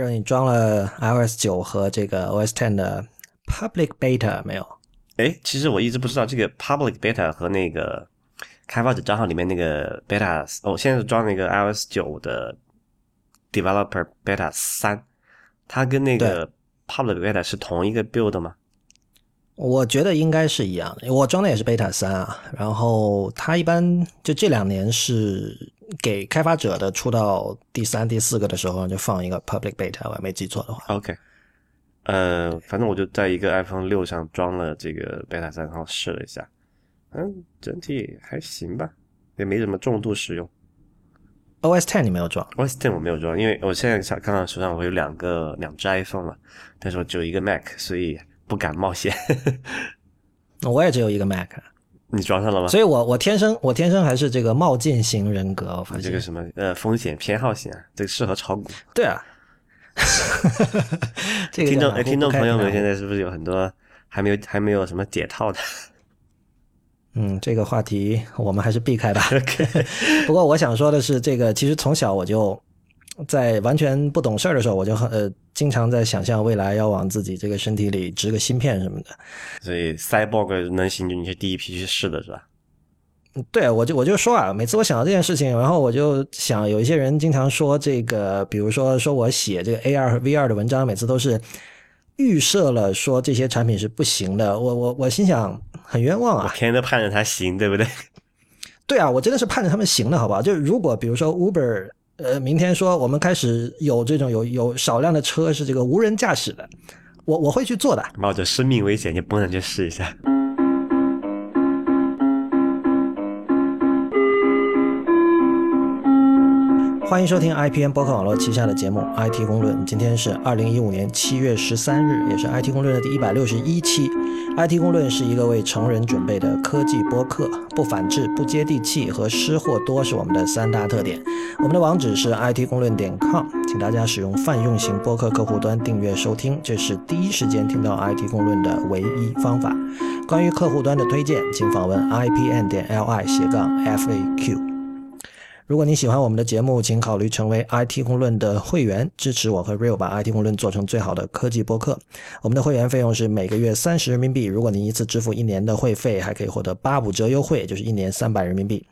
让你装了 iOS 九和这个 OS Ten 的 Public Beta 没有？哎，其实我一直不知道这个 Public Beta 和那个开发者账号里面那个 Beta，哦，现在是装那个 iOS 九的 Developer Beta 三，它跟那个 Public Beta 是同一个 build 吗？我觉得应该是一样的，我装的也是 Beta 三啊。然后它一般就这两年是给开发者的，出到第三、第四个的时候就放一个 Public Beta，我没记错的话。OK，呃，反正我就在一个 iPhone 六上装了这个 Beta 三，然后试了一下，嗯，整体还行吧，也没怎么重度使用。OS Ten 你没有装？OS Ten 我没有装，因为我现在想看到手上我有两个两只 iPhone 了，但是我只有一个 Mac，所以。不敢冒险，我也只有一个 Mac，你装上了吗？所以我我天生我天生还是这个冒进型人格，我发现这个什么呃风险偏好型，啊这个适合炒股。对啊，这个听众听众朋友们现在是不是有很多还没有还没有什么解套的？嗯，这个话题我们还是避开吧。不过我想说的是，这个其实从小我就。在完全不懂事儿的时候，我就很呃经常在想象未来要往自己这个身体里植个芯片什么的。所以，Cyborg 能行，就你是第一批去试的是吧？对，我就我就说啊，每次我想到这件事情，然后我就想，有一些人经常说这个，比如说说我写这个 AR 和 VR 的文章，每次都是预设了说这些产品是不行的。我我我心想，很冤枉啊！我天天都盼着它行，对不对？对啊，我真的是盼着他们行的，好不好？就是如果比如说 Uber。呃，明天说我们开始有这种有有少量的车是这个无人驾驶的，我我会去做的，冒着生命危险你蹦上去试一下。欢迎收听 IPN 博客网络旗下的节目《IT 公论》。今天是二零一五年七月十三日，也是《IT 公论》的第一百六十一期。《IT 公论》是一个为成人准备的科技播客，不反制、不接地气和失货多是我们的三大特点。我们的网址是 IT 公论点 com，请大家使用泛用型播客客户端订阅收听，这是第一时间听到 IT 公论的唯一方法。关于客户端的推荐，请访问 IPN 点 LI 斜杠 FAQ。如果你喜欢我们的节目，请考虑成为 IT 公论的会员，支持我和 Real 把 IT 公论做成最好的科技播客。我们的会员费用是每个月三十人民币。如果您一次支付一年的会费，还可以获得八五折优惠，就是一年三百人民币。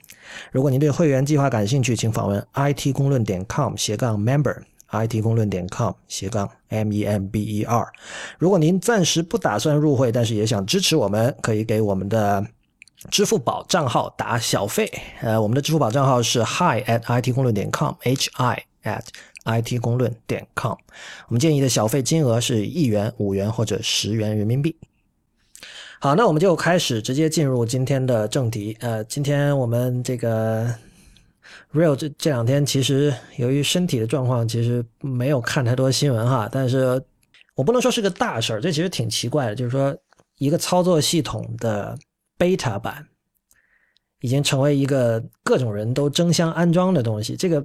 如果您对会员计划感兴趣，请访问 IT 公论点 com 斜杠 member，IT 公论点 com 斜杠 M E M B E R。如果您暂时不打算入会，但是也想支持我们，可以给我们的。支付宝账号打小费，呃，我们的支付宝账号是 hi at it 公论点 com，h i at it 公论点 com。我们建议的小费金额是一元、五元或者十元人民币。好，那我们就开始直接进入今天的正题。呃，今天我们这个 real 这这两天其实由于身体的状况，其实没有看太多新闻哈。但是我不能说是个大事儿，这其实挺奇怪的，就是说一个操作系统的。Beta 版已经成为一个各种人都争相安装的东西。这个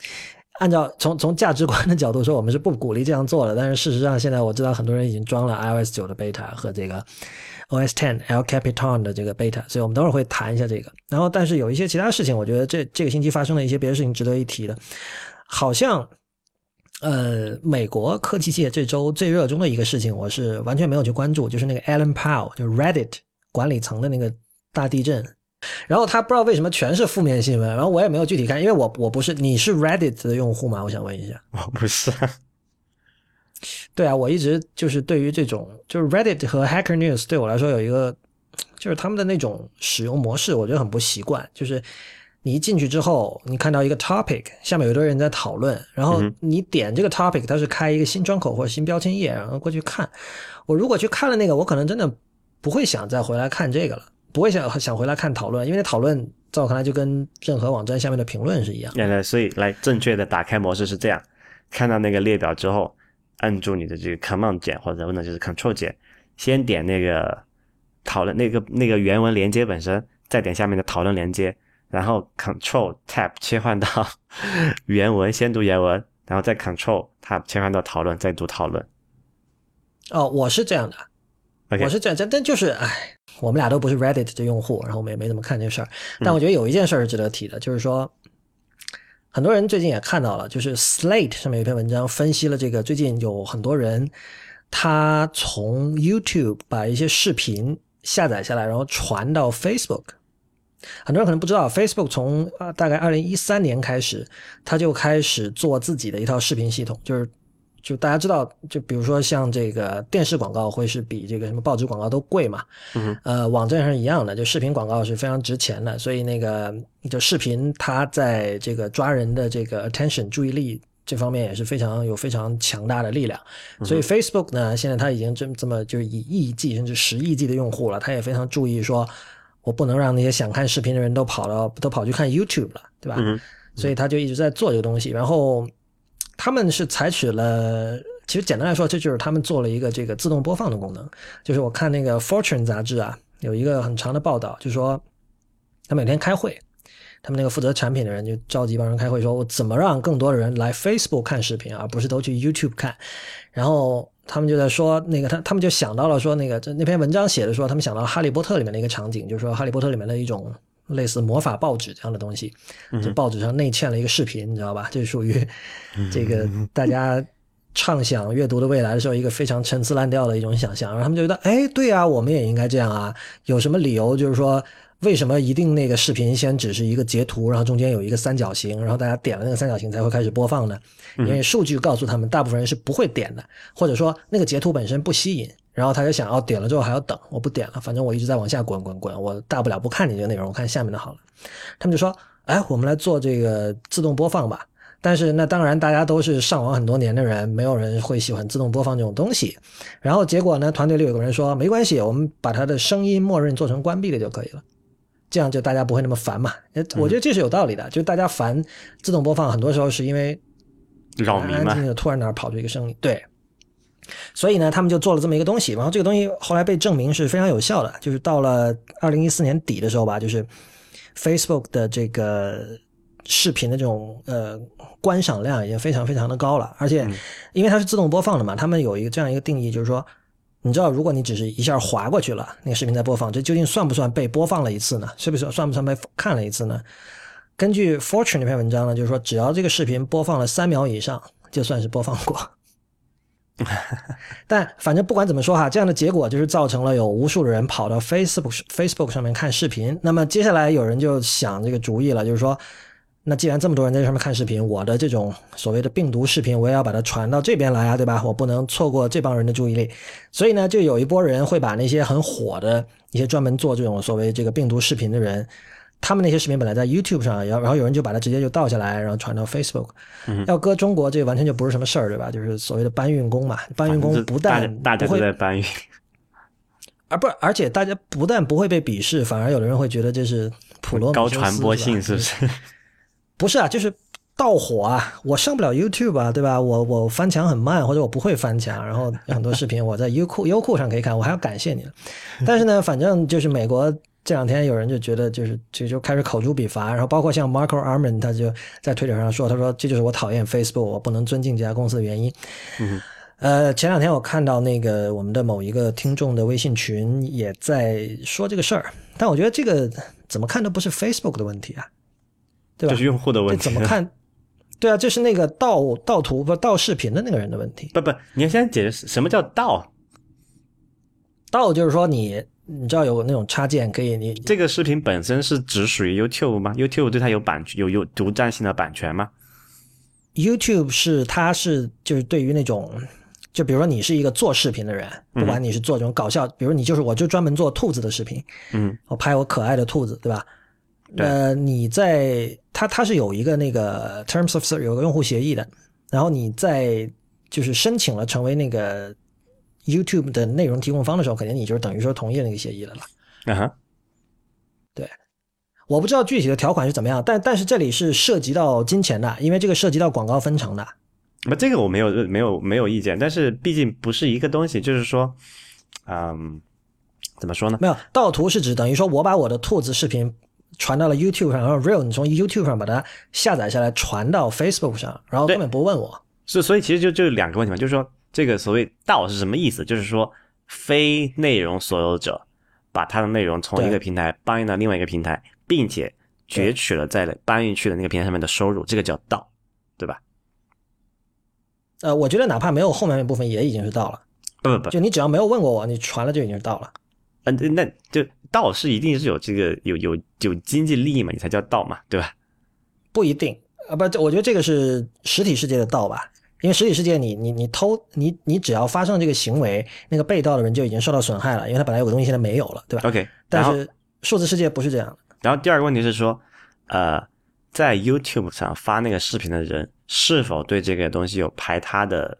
按照从从价值观的角度说，我们是不鼓励这样做的。但是事实上，现在我知道很多人已经装了 iOS 九的 beta 和这个 OS Ten L Capitan 的这个 beta，所以我们等会儿会谈一下这个。然后，但是有一些其他事情，我觉得这这个星期发生了一些别的事情值得一提的。好像呃，美国科技界这周最热衷的一个事情，我是完全没有去关注，就是那个 Alan Powell，就 Reddit。管理层的那个大地震，然后他不知道为什么全是负面新闻，然后我也没有具体看，因为我我不是你是 Reddit 的用户吗？我想问一下，我不是。对啊，我一直就是对于这种就是 Reddit 和 Hacker News 对我来说有一个就是他们的那种使用模式，我觉得很不习惯。就是你一进去之后，你看到一个 topic，下面有多人在讨论，然后你点这个 topic，它是开一个新窗口或者新标签页，然后过去看。我如果去看了那个，我可能真的。不会想再回来看这个了，不会想想回来看讨论，因为讨论在我看来就跟任何网站下面的评论是一样。原来，所以来正确的打开模式是这样：看到那个列表之后，按住你的这个 Command 键或者问的就是 Control 键，先点那个讨论那个那个原文连接本身，再点下面的讨论连接，然后 Control Tab 切换到原文，先读原文，然后再 Control Tab 切换到讨论，再读讨论。哦，我是这样的。我是这样，但但就是，哎，我们俩都不是 Reddit 的用户，然后我们也没怎么看这事儿。但我觉得有一件事儿是值得提的，就是说，很多人最近也看到了，就是 Slate 上面有一篇文章分析了这个，最近有很多人他从 YouTube 把一些视频下载下来，然后传到 Facebook。很多人可能不知道，Facebook 从啊大概二零一三年开始，他就开始做自己的一套视频系统，就是就大家知道，就比如说像这个电视广告会是比这个什么报纸广告都贵嘛，嗯呃，网站上是一样的，就视频广告是非常值钱的，所以那个就视频它在这个抓人的这个 attention 注意力这方面也是非常有非常强大的力量。所以 Facebook 呢，现在它已经这这么就是以亿计甚至十亿计的用户了，它也非常注意说，我不能让那些想看视频的人都跑到都跑去看 YouTube 了，对吧？嗯所以他就一直在做这个东西。然后他们是采取了，其实简单来说，这就是他们做了一个这个自动播放的功能。就是我看那个 Fortune 杂志啊，有一个很长的报道，就说他每天开会，他们那个负责产品的人就召集帮人开会，说我怎么让更多的人来 Facebook 看视频，而不是都去 YouTube 看。然后他们就在说，那个他他们就想到了说，那个这那篇文章写的说，他们想到《哈利波特》里面的一个场景，就是说《哈利波特》里面的一种类似魔法报纸这样的东西，就报纸上内嵌了一个视频，你知道吧？这属于这个大家畅想阅读的未来的时候一个非常陈词滥调的一种想象。然后他们就觉得，哎，对啊，我们也应该这样啊。有什么理由就是说？为什么一定那个视频先只是一个截图，然后中间有一个三角形，然后大家点了那个三角形才会开始播放呢？因为数据告诉他们，大部分人是不会点的，或者说那个截图本身不吸引，然后他就想，哦，点了之后还要等，我不点了，反正我一直在往下滚滚滚，我大不了不看你这个内容，我看下面的好了。他们就说，哎，我们来做这个自动播放吧。但是那当然，大家都是上网很多年的人，没有人会喜欢自动播放这种东西。然后结果呢，团队里有个人说，没关系，我们把它的声音默认做成关闭的就可以了。这样就大家不会那么烦嘛？呃，我觉得这是有道理的。就大家烦自动播放，很多时候是因为扰民嘛安静，的突然哪儿跑出一个声音，对。所以呢，他们就做了这么一个东西，然后这个东西后来被证明是非常有效的。就是到了二零一四年底的时候吧，就是 Facebook 的这个视频的这种呃观赏量已经非常非常的高了，而且因为它是自动播放的嘛，他们有一个这样一个定义，就是说。你知道，如果你只是一下划过去了，那个视频在播放，这究竟算不算被播放了一次呢？是不是算不算被看了一次呢？根据 Fortune 那篇文章呢，就是说，只要这个视频播放了三秒以上，就算是播放过。但反正不管怎么说哈，这样的结果就是造成了有无数的人跑到 Facebook Facebook 上面看视频。那么接下来有人就想这个主意了，就是说，那既然这么多人在上面看视频，我的这种所谓的病毒视频，我也要把它传到这边来啊，对吧？我不能错过这帮人的注意力。所以呢，就有一波人会把那些很火的一些专门做这种所谓这个病毒视频的人，他们那些视频本来在 YouTube 上，然后然后有人就把它直接就盗下来，然后传到 Facebook。要搁中国，这完全就不是什么事儿，对吧？就是所谓的搬运工嘛，搬运工不但大家都在搬运，而不而且大家不但不会被鄙视，反而有的人会觉得这是普罗高传播性是不？是？不是啊，就是盗火啊！我上不了 YouTube 啊，对吧？我我翻墙很慢，或者我不会翻墙，然后有很多视频我在优酷优酷上可以看，我还要感谢你。但是呢，反正就是美国这两天有人就觉得就是就就开始口诛笔伐，然后包括像 Marco Arman 他就在推特上说，他说这就是我讨厌 Facebook，我不能尊敬这家公司的原因。嗯呃，前两天我看到那个我们的某一个听众的微信群也在说这个事儿，但我觉得这个怎么看都不是 Facebook 的问题啊，对吧？这是用户的问题。怎么看？对啊，这是那个盗盗图不盗视频的那个人的问题。不不，你要先解释什么叫盗？盗就是说你你知道有那种插件可以你这个视频本身是只属于 YouTube 吗？YouTube 对它有版有有独占性的版权吗？YouTube 是它是就是对于那种。就比如说你是一个做视频的人，不管你是做这种搞笑，比如你就是我就专门做兔子的视频，嗯，我拍我可爱的兔子，对吧？对呃，你在它它是有一个那个 Terms of Service 有个用户协议的，然后你在就是申请了成为那个 YouTube 的内容提供方的时候，肯定你就是等于说同意那个协议了啦。啊哈，我不知道具体的条款是怎么样，但但是这里是涉及到金钱的，因为这个涉及到广告分成的。那这个我没有没有没有意见，但是毕竟不是一个东西，就是说，嗯，怎么说呢？没有盗图是指等于说我把我的兔子视频传到了 YouTube 上，然后 Real 你从 YouTube 上把它下载下来传到 Facebook 上，然后根本不问我。是，所以其实就就两个问题嘛，就是说这个所谓道是什么意思？就是说非内容所有者把他的内容从一个平台搬运到另外一个平台，并且攫取了在搬运去的那个平台上面的收入，这个叫道，对吧？呃，我觉得哪怕没有后面那部分，也已经是道了。不不不，就你只要没有问过我，你传了就已经是道了。嗯，那就道是一定是有这个有有有经济利益嘛，你才叫道嘛，对吧？不一定啊，不，我觉得这个是实体世界的道吧，因为实体世界你你你偷你你只要发生这个行为，那个被盗的人就已经受到损害了，因为他本来有个东西现在没有了，对吧？OK，但是数字世界不是这样的。然后第二个问题是说，呃，在 YouTube 上发那个视频的人是否对这个东西有排他的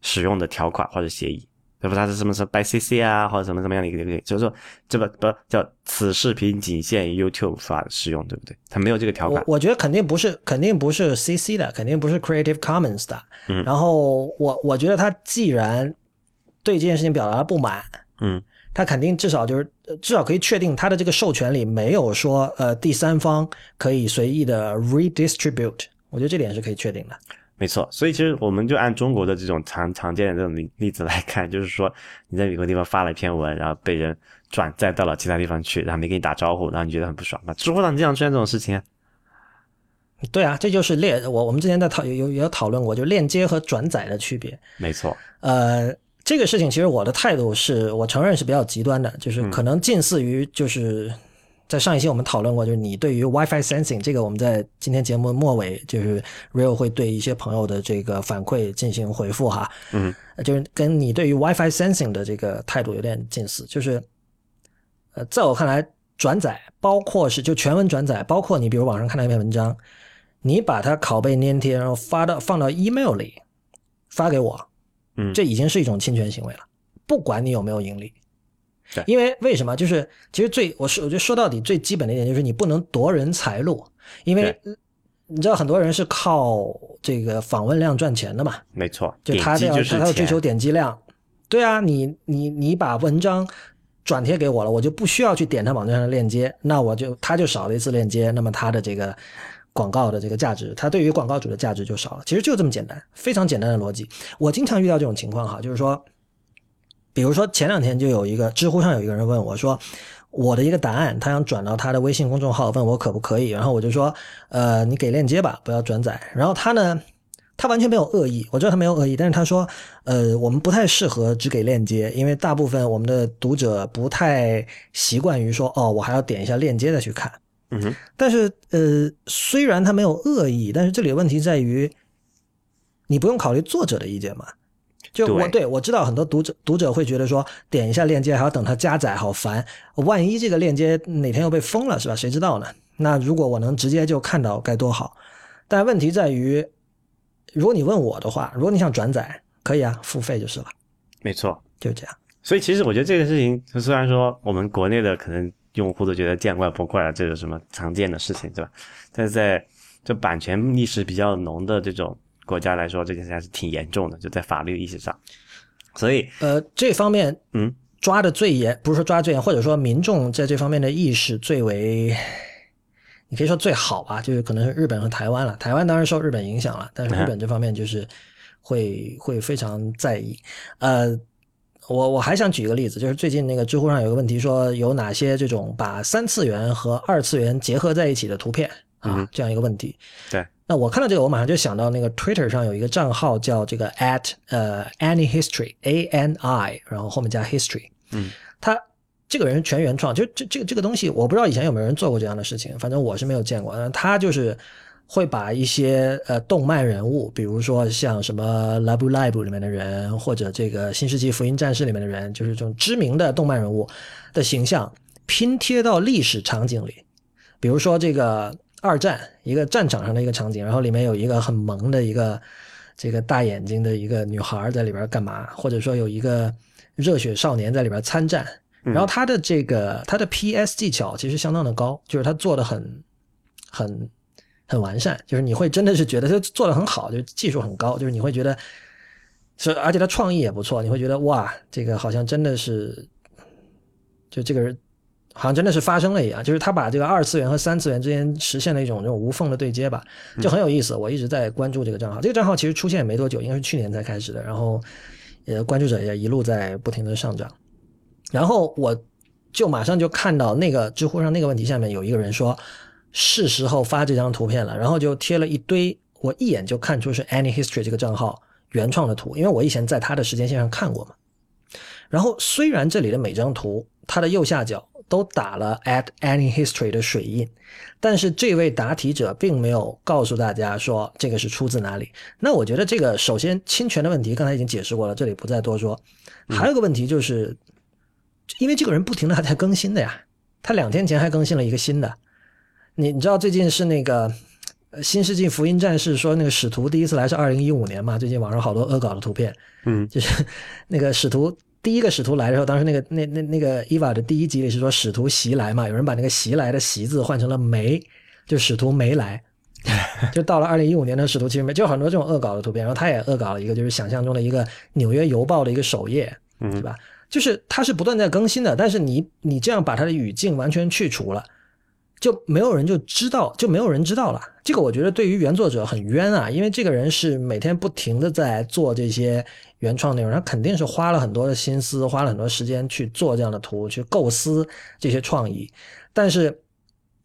使用的条款或者协议？对不？他是什么什么 by CC 啊，或者什么什么样的一个一个，就是说这不不叫此视频仅限 YouTube 发使用，对不对？它没有这个条款。我我觉得肯定不是，肯定不是 CC 的，肯定不是 Creative Commons 的。嗯。然后我我觉得他既然对这件事情表达了不满，嗯，他肯定至少就是至少可以确定他的这个授权里没有说呃第三方可以随意的 redistribute。我觉得这点是可以确定的。没错，所以其实我们就按中国的这种常常见的这种例例子来看，就是说你在某个地方发了一篇文，然后被人转载到了其他地方去，然后没给你打招呼，然后你觉得很不爽，那知乎上经常出现这种事情。对啊，这就是链我我们之前在讨有有有讨论过，就链接和转载的区别。没错，呃，这个事情其实我的态度是我承认是比较极端的，就是可能近似于就是。在上一期我们讨论过，就是你对于 WiFi sensing 这个，我们在今天节目末尾，就是 Real 会对一些朋友的这个反馈进行回复哈。嗯，就是跟你对于 WiFi sensing 的这个态度有点近似，就是呃，在我看来，转载包括是就全文转载，包括你比如网上看到一篇文章，你把它拷贝粘贴，然后发到放到 email 里发给我，嗯，这已经是一种侵权行为了，不管你有没有盈利。对，因为为什么？就是其实最我说，我觉得说到底最基本的一点就是你不能夺人财路，因为你知道很多人是靠这个访问量赚钱的嘛。没错，就他这样他要追求点击量。对啊，你你你把文章转贴给我了，我就不需要去点他网站上的链接，那我就他就少了一次链接，那么他的这个广告的这个价值，他对于广告主的价值就少了。其实就这么简单，非常简单的逻辑。我经常遇到这种情况哈，就是说。比如说前两天就有一个知乎上有一个人问我说，我的一个答案，他想转到他的微信公众号，问我可不可以，然后我就说，呃，你给链接吧，不要转载。然后他呢，他完全没有恶意，我知道他没有恶意，但是他说，呃，我们不太适合只给链接，因为大部分我们的读者不太习惯于说，哦，我还要点一下链接再去看。嗯哼。但是，呃，虽然他没有恶意，但是这里的问题在于，你不用考虑作者的意见嘛。就我对我知道很多读者读者会觉得说点一下链接还要等它加载好烦，万一这个链接哪天又被封了是吧？谁知道呢？那如果我能直接就看到该多好。但问题在于，如果你问我的话，如果你想转载，可以啊，付费就是了。没错，就这样。所以其实我觉得这个事情，虽然说我们国内的可能用户都觉得见怪不怪了，这是什么常见的事情，对吧？但是在这版权意识比较浓的这种。国家来说，这件事还是挺严重的，就在法律意识上。所以，呃，这方面，嗯，抓的最严，不是说抓最严，或者说民众在这方面的意识最为，你可以说最好吧，就是可能是日本和台湾了。台湾当然受日本影响了，但是日本这方面就是会会非常在意。呃，我我还想举一个例子，就是最近那个知乎上有个问题，说有哪些这种把三次元和二次元结合在一起的图片啊，这样一个问题。对。那我看到这个，我马上就想到那个 Twitter 上有一个账号叫这个 at 呃 Any History A N I，然后后面加 History。嗯，他这个人全原创，就这这个这个东西，我不知道以前有没有人做过这样的事情，反正我是没有见过。他就是会把一些呃动漫人物，比如说像什么 Love Live 里面的人，或者这个新世纪福音战士里面的人，就是这种知名的动漫人物的形象拼贴到历史场景里，比如说这个。二战一个战场上的一个场景，然后里面有一个很萌的一个这个大眼睛的一个女孩在里边干嘛？或者说有一个热血少年在里边参战，然后他的这个他的 PS 技巧其实相当的高，就是他做的很很很完善，就是你会真的是觉得他做的很好，就技术很高，就是你会觉得是而且他创意也不错，你会觉得哇，这个好像真的是就这个人。好像真的是发生了一样，就是他把这个二次元和三次元之间实现了一种这种无缝的对接吧，就很有意思。我一直在关注这个账号，这个账号其实出现也没多久，应该是去年才开始的，然后呃关注者也一路在不停的上涨。然后我就马上就看到那个知乎上那个问题下面有一个人说，是时候发这张图片了，然后就贴了一堆，我一眼就看出是 Any History 这个账号原创的图，因为我以前在他的时间线上看过嘛。然后虽然这里的每张图它的右下角都打了 at Any History 的水印，但是这位答题者并没有告诉大家说这个是出自哪里。那我觉得这个首先侵权的问题刚才已经解释过了，这里不再多说。还有个问题就是，因为这个人不停的还在更新的呀，他两天前还更新了一个新的。你你知道最近是那个《新世纪福音战士》说那个使徒第一次来是二零一五年嘛？最近网上好多恶搞的图片，嗯，就是那个使徒第一个使徒来的时候，当时那个那那那个伊娃的第一集里是说使徒袭来嘛？有人把那个袭来的袭字换成了没，就使徒没来，就到了二零一五年的使徒其实没，就很多这种恶搞的图片。然后他也恶搞了一个，就是想象中的一个纽约邮报的一个首页，对吧？就是它是不断在更新的，但是你你这样把它的语境完全去除了。就没有人就知道，就没有人知道了。这个我觉得对于原作者很冤啊，因为这个人是每天不停的在做这些原创内容，他肯定是花了很多的心思，花了很多时间去做这样的图，去构思这些创意。但是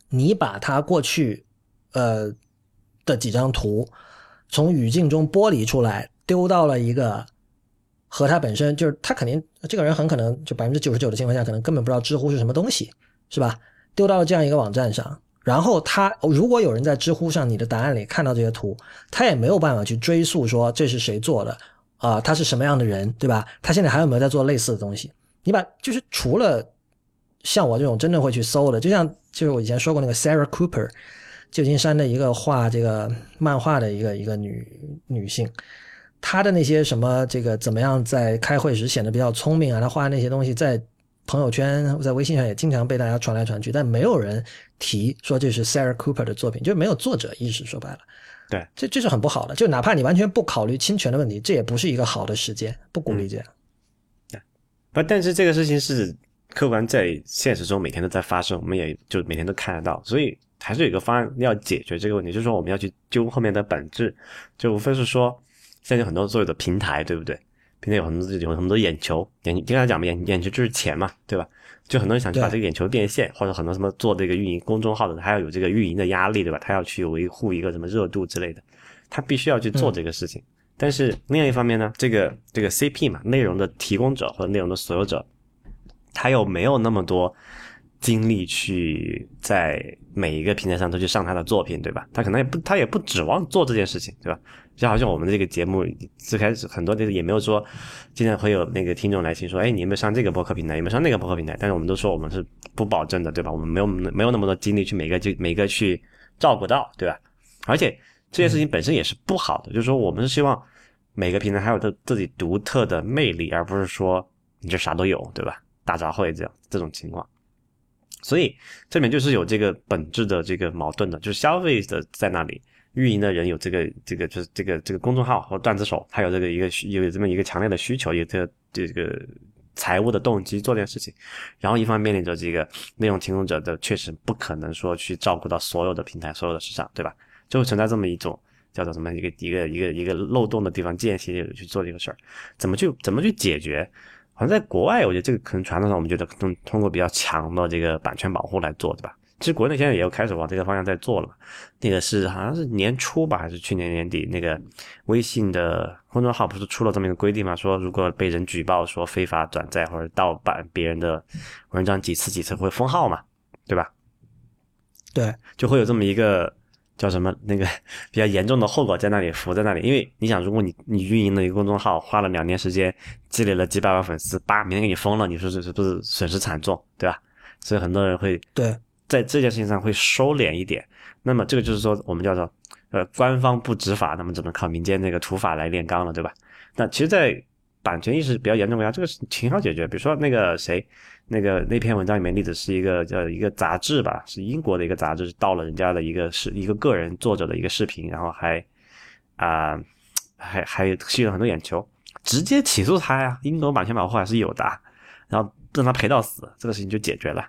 你把他过去呃的几张图从语境中剥离出来，丢到了一个和他本身就是他肯定这个人很可能就百分之九十九的情况下，可能根本不知道知乎是什么东西，是吧？丢到了这样一个网站上，然后他如果有人在知乎上你的答案里看到这些图，他也没有办法去追溯说这是谁做的啊，他是什么样的人，对吧？他现在还有没有在做类似的东西？你把就是除了像我这种真的会去搜的，就像就是我以前说过那个 Sarah Cooper，旧金山的一个画这个漫画的一个一个女女性，她的那些什么这个怎么样在开会时显得比较聪明啊，她画的那些东西在。朋友圈在微信上也经常被大家传来传去，但没有人提说这是 Sarah Cooper 的作品，就没有作者意识。说白了，对，这这是很不好的。就哪怕你完全不考虑侵权的问题，这也不是一个好的时间，不鼓励这样。对，不，但是这个事情是客观在现实中每天都在发生，我们也就每天都看得到，所以还是有一个方案要解决这个问题，就是说我们要去揪后面的本质，就无非是说现在有很多所有的平台，对不对？平台有很多有很多眼球，眼经常讲嘛，眼眼球就是钱嘛，对吧？就很多人想去把这个眼球变现，或者很多什么做这个运营公众号的，他要有这个运营的压力，对吧？他要去维护一个什么热度之类的，他必须要去做这个事情。但是另外一方面呢，这个这个 CP 嘛，内容的提供者或者内容的所有者，他又没有那么多精力去在每一个平台上都去上他的作品，对吧？他可能也不他也不指望做这件事情，对吧？就好像我们这个节目最开始很多的也没有说，经常会有那个听众来信说，哎，你有没有上这个博客平台，有没有上那个博客平台？但是我们都说我们是不保证的，对吧？我们没有没有那么多精力去每个就每个去照顾到，对吧？而且这件事情本身也是不好的，就是说我们是希望每个平台还有它自己独特的魅力，而不是说你这啥都有，对吧？大杂烩这样这种情况，所以这边就是有这个本质的这个矛盾的，就是消费者在那里。运营的人有这个这个就是这个这个公众号或段子手，他有这个一个有这么一个强烈的需求，有这个这个财务的动机做这件事情，然后一方面面临着这个内容提供者的确实不可能说去照顾到所有的平台、所有的市场，对吧？就会存在这么一种叫做什么一个一个一个一个漏洞的地方，间隙去做这个事儿，怎么去怎么去解决？好像在国外，我觉得这个可能传统上我们觉得通通过比较强的这个版权保护来做，对吧？其实国内现在也有开始往这个方向在做了，那个是好像是年初吧，还是去年年底，那个微信的公众号不是出了这么一个规定嘛？说如果被人举报说非法转载或者盗版别人的文章几次几次会封号嘛，对吧？对，就会有这么一个叫什么那个 比较严重的后果在那里浮在那里。因为你想，如果你你运营了一个公众号花了两年时间积累了几百万粉丝，叭，明天给你封了，你说这是不是损失惨重，对吧？所以很多人会对。在这件事情上会收敛一点，那么这个就是说我们叫做呃官方不执法，那么只能靠民间这个土法来炼钢了，对吧？那其实，在版权意识比较严重国家，这个是挺好解决。比如说那个谁，那个那篇文章里面例子是一个叫一个杂志吧，是英国的一个杂志，盗了人家的一个是一个个人作者的一个视频，然后还啊还还吸引了很多眼球，直接起诉他呀，英国版权保护还是有的，然后让他赔到死，这个事情就解决了。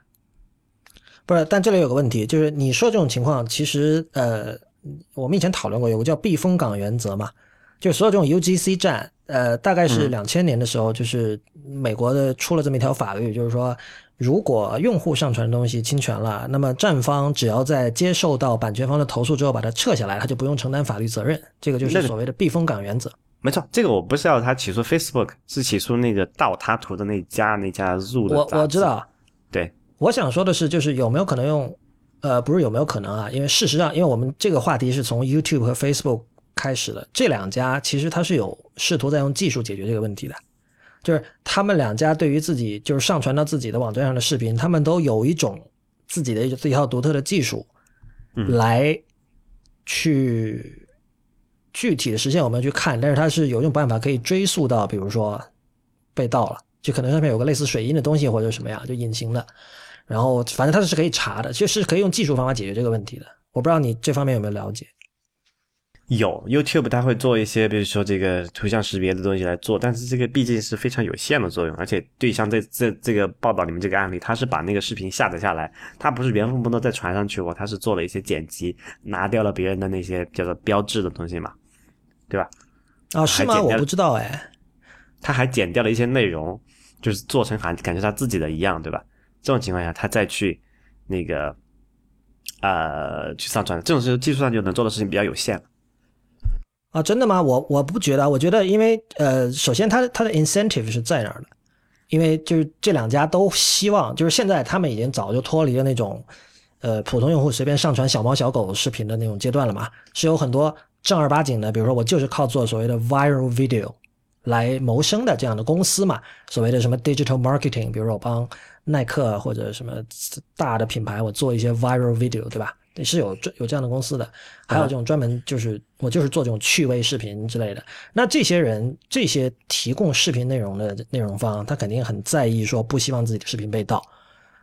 不是，但这里有个问题，就是你说这种情况，其实呃，我们以前讨论过，有个叫避风港原则嘛，就所有这种 UGC 站，呃，大概是两千年的时候，就是美国的出了这么一条法律，就是说，如果用户上传的东西侵权了，那么站方只要在接受到版权方的投诉之后把它撤下来，他就不用承担法律责任。这个就是所谓的避风港原则。没错，这个我不是要他起诉 Facebook，是起诉那个盗他图的那家那家 Zoo 的。我我知道。对，我想说的是，就是有没有可能用，呃，不是有没有可能啊？因为事实上，因为我们这个话题是从 YouTube 和 Facebook 开始的，这两家其实它是有试图在用技术解决这个问题的。就是他们两家对于自己就是上传到自己的网站上的视频，他们都有一种自己的一套独特的技术，来去具体的实现我们去看，但是它是有一种办法可以追溯到，比如说被盗了，就可能上面有个类似水印的东西或者什么呀，就隐形的，然后反正它是可以查的，就是可以用技术方法解决这个问题的。我不知道你这方面有没有了解。有 YouTube，它会做一些，比如说这个图像识别的东西来做，但是这个毕竟是非常有限的作用，而且对像这这这个报道里面这个案例，它是把那个视频下载下来，它不是原封不动再传上去我，它是做了一些剪辑，拿掉了别人的那些叫做标志的东西嘛，对吧？啊，是吗？我不知道哎。他还剪掉了一些内容，就是做成感感觉他自己的一样，对吧？这种情况下，他再去那个呃去上传，这种是技术上就能做的事情比较有限了。啊，真的吗？我我不觉得，我觉得，因为呃，首先它它的 incentive 是在那儿的，因为就是这两家都希望，就是现在他们已经早就脱离了那种呃普通用户随便上传小猫小狗视频的那种阶段了嘛，是有很多正儿八经的，比如说我就是靠做所谓的 viral video 来谋生的这样的公司嘛，所谓的什么 digital marketing，比如说我帮耐克或者什么大的品牌我做一些 viral video，对吧？也是有这有这样的公司的，还有这种专门就是我就是做这种趣味视频之类的。那这些人这些提供视频内容的内容方，他肯定很在意说不希望自己的视频被盗。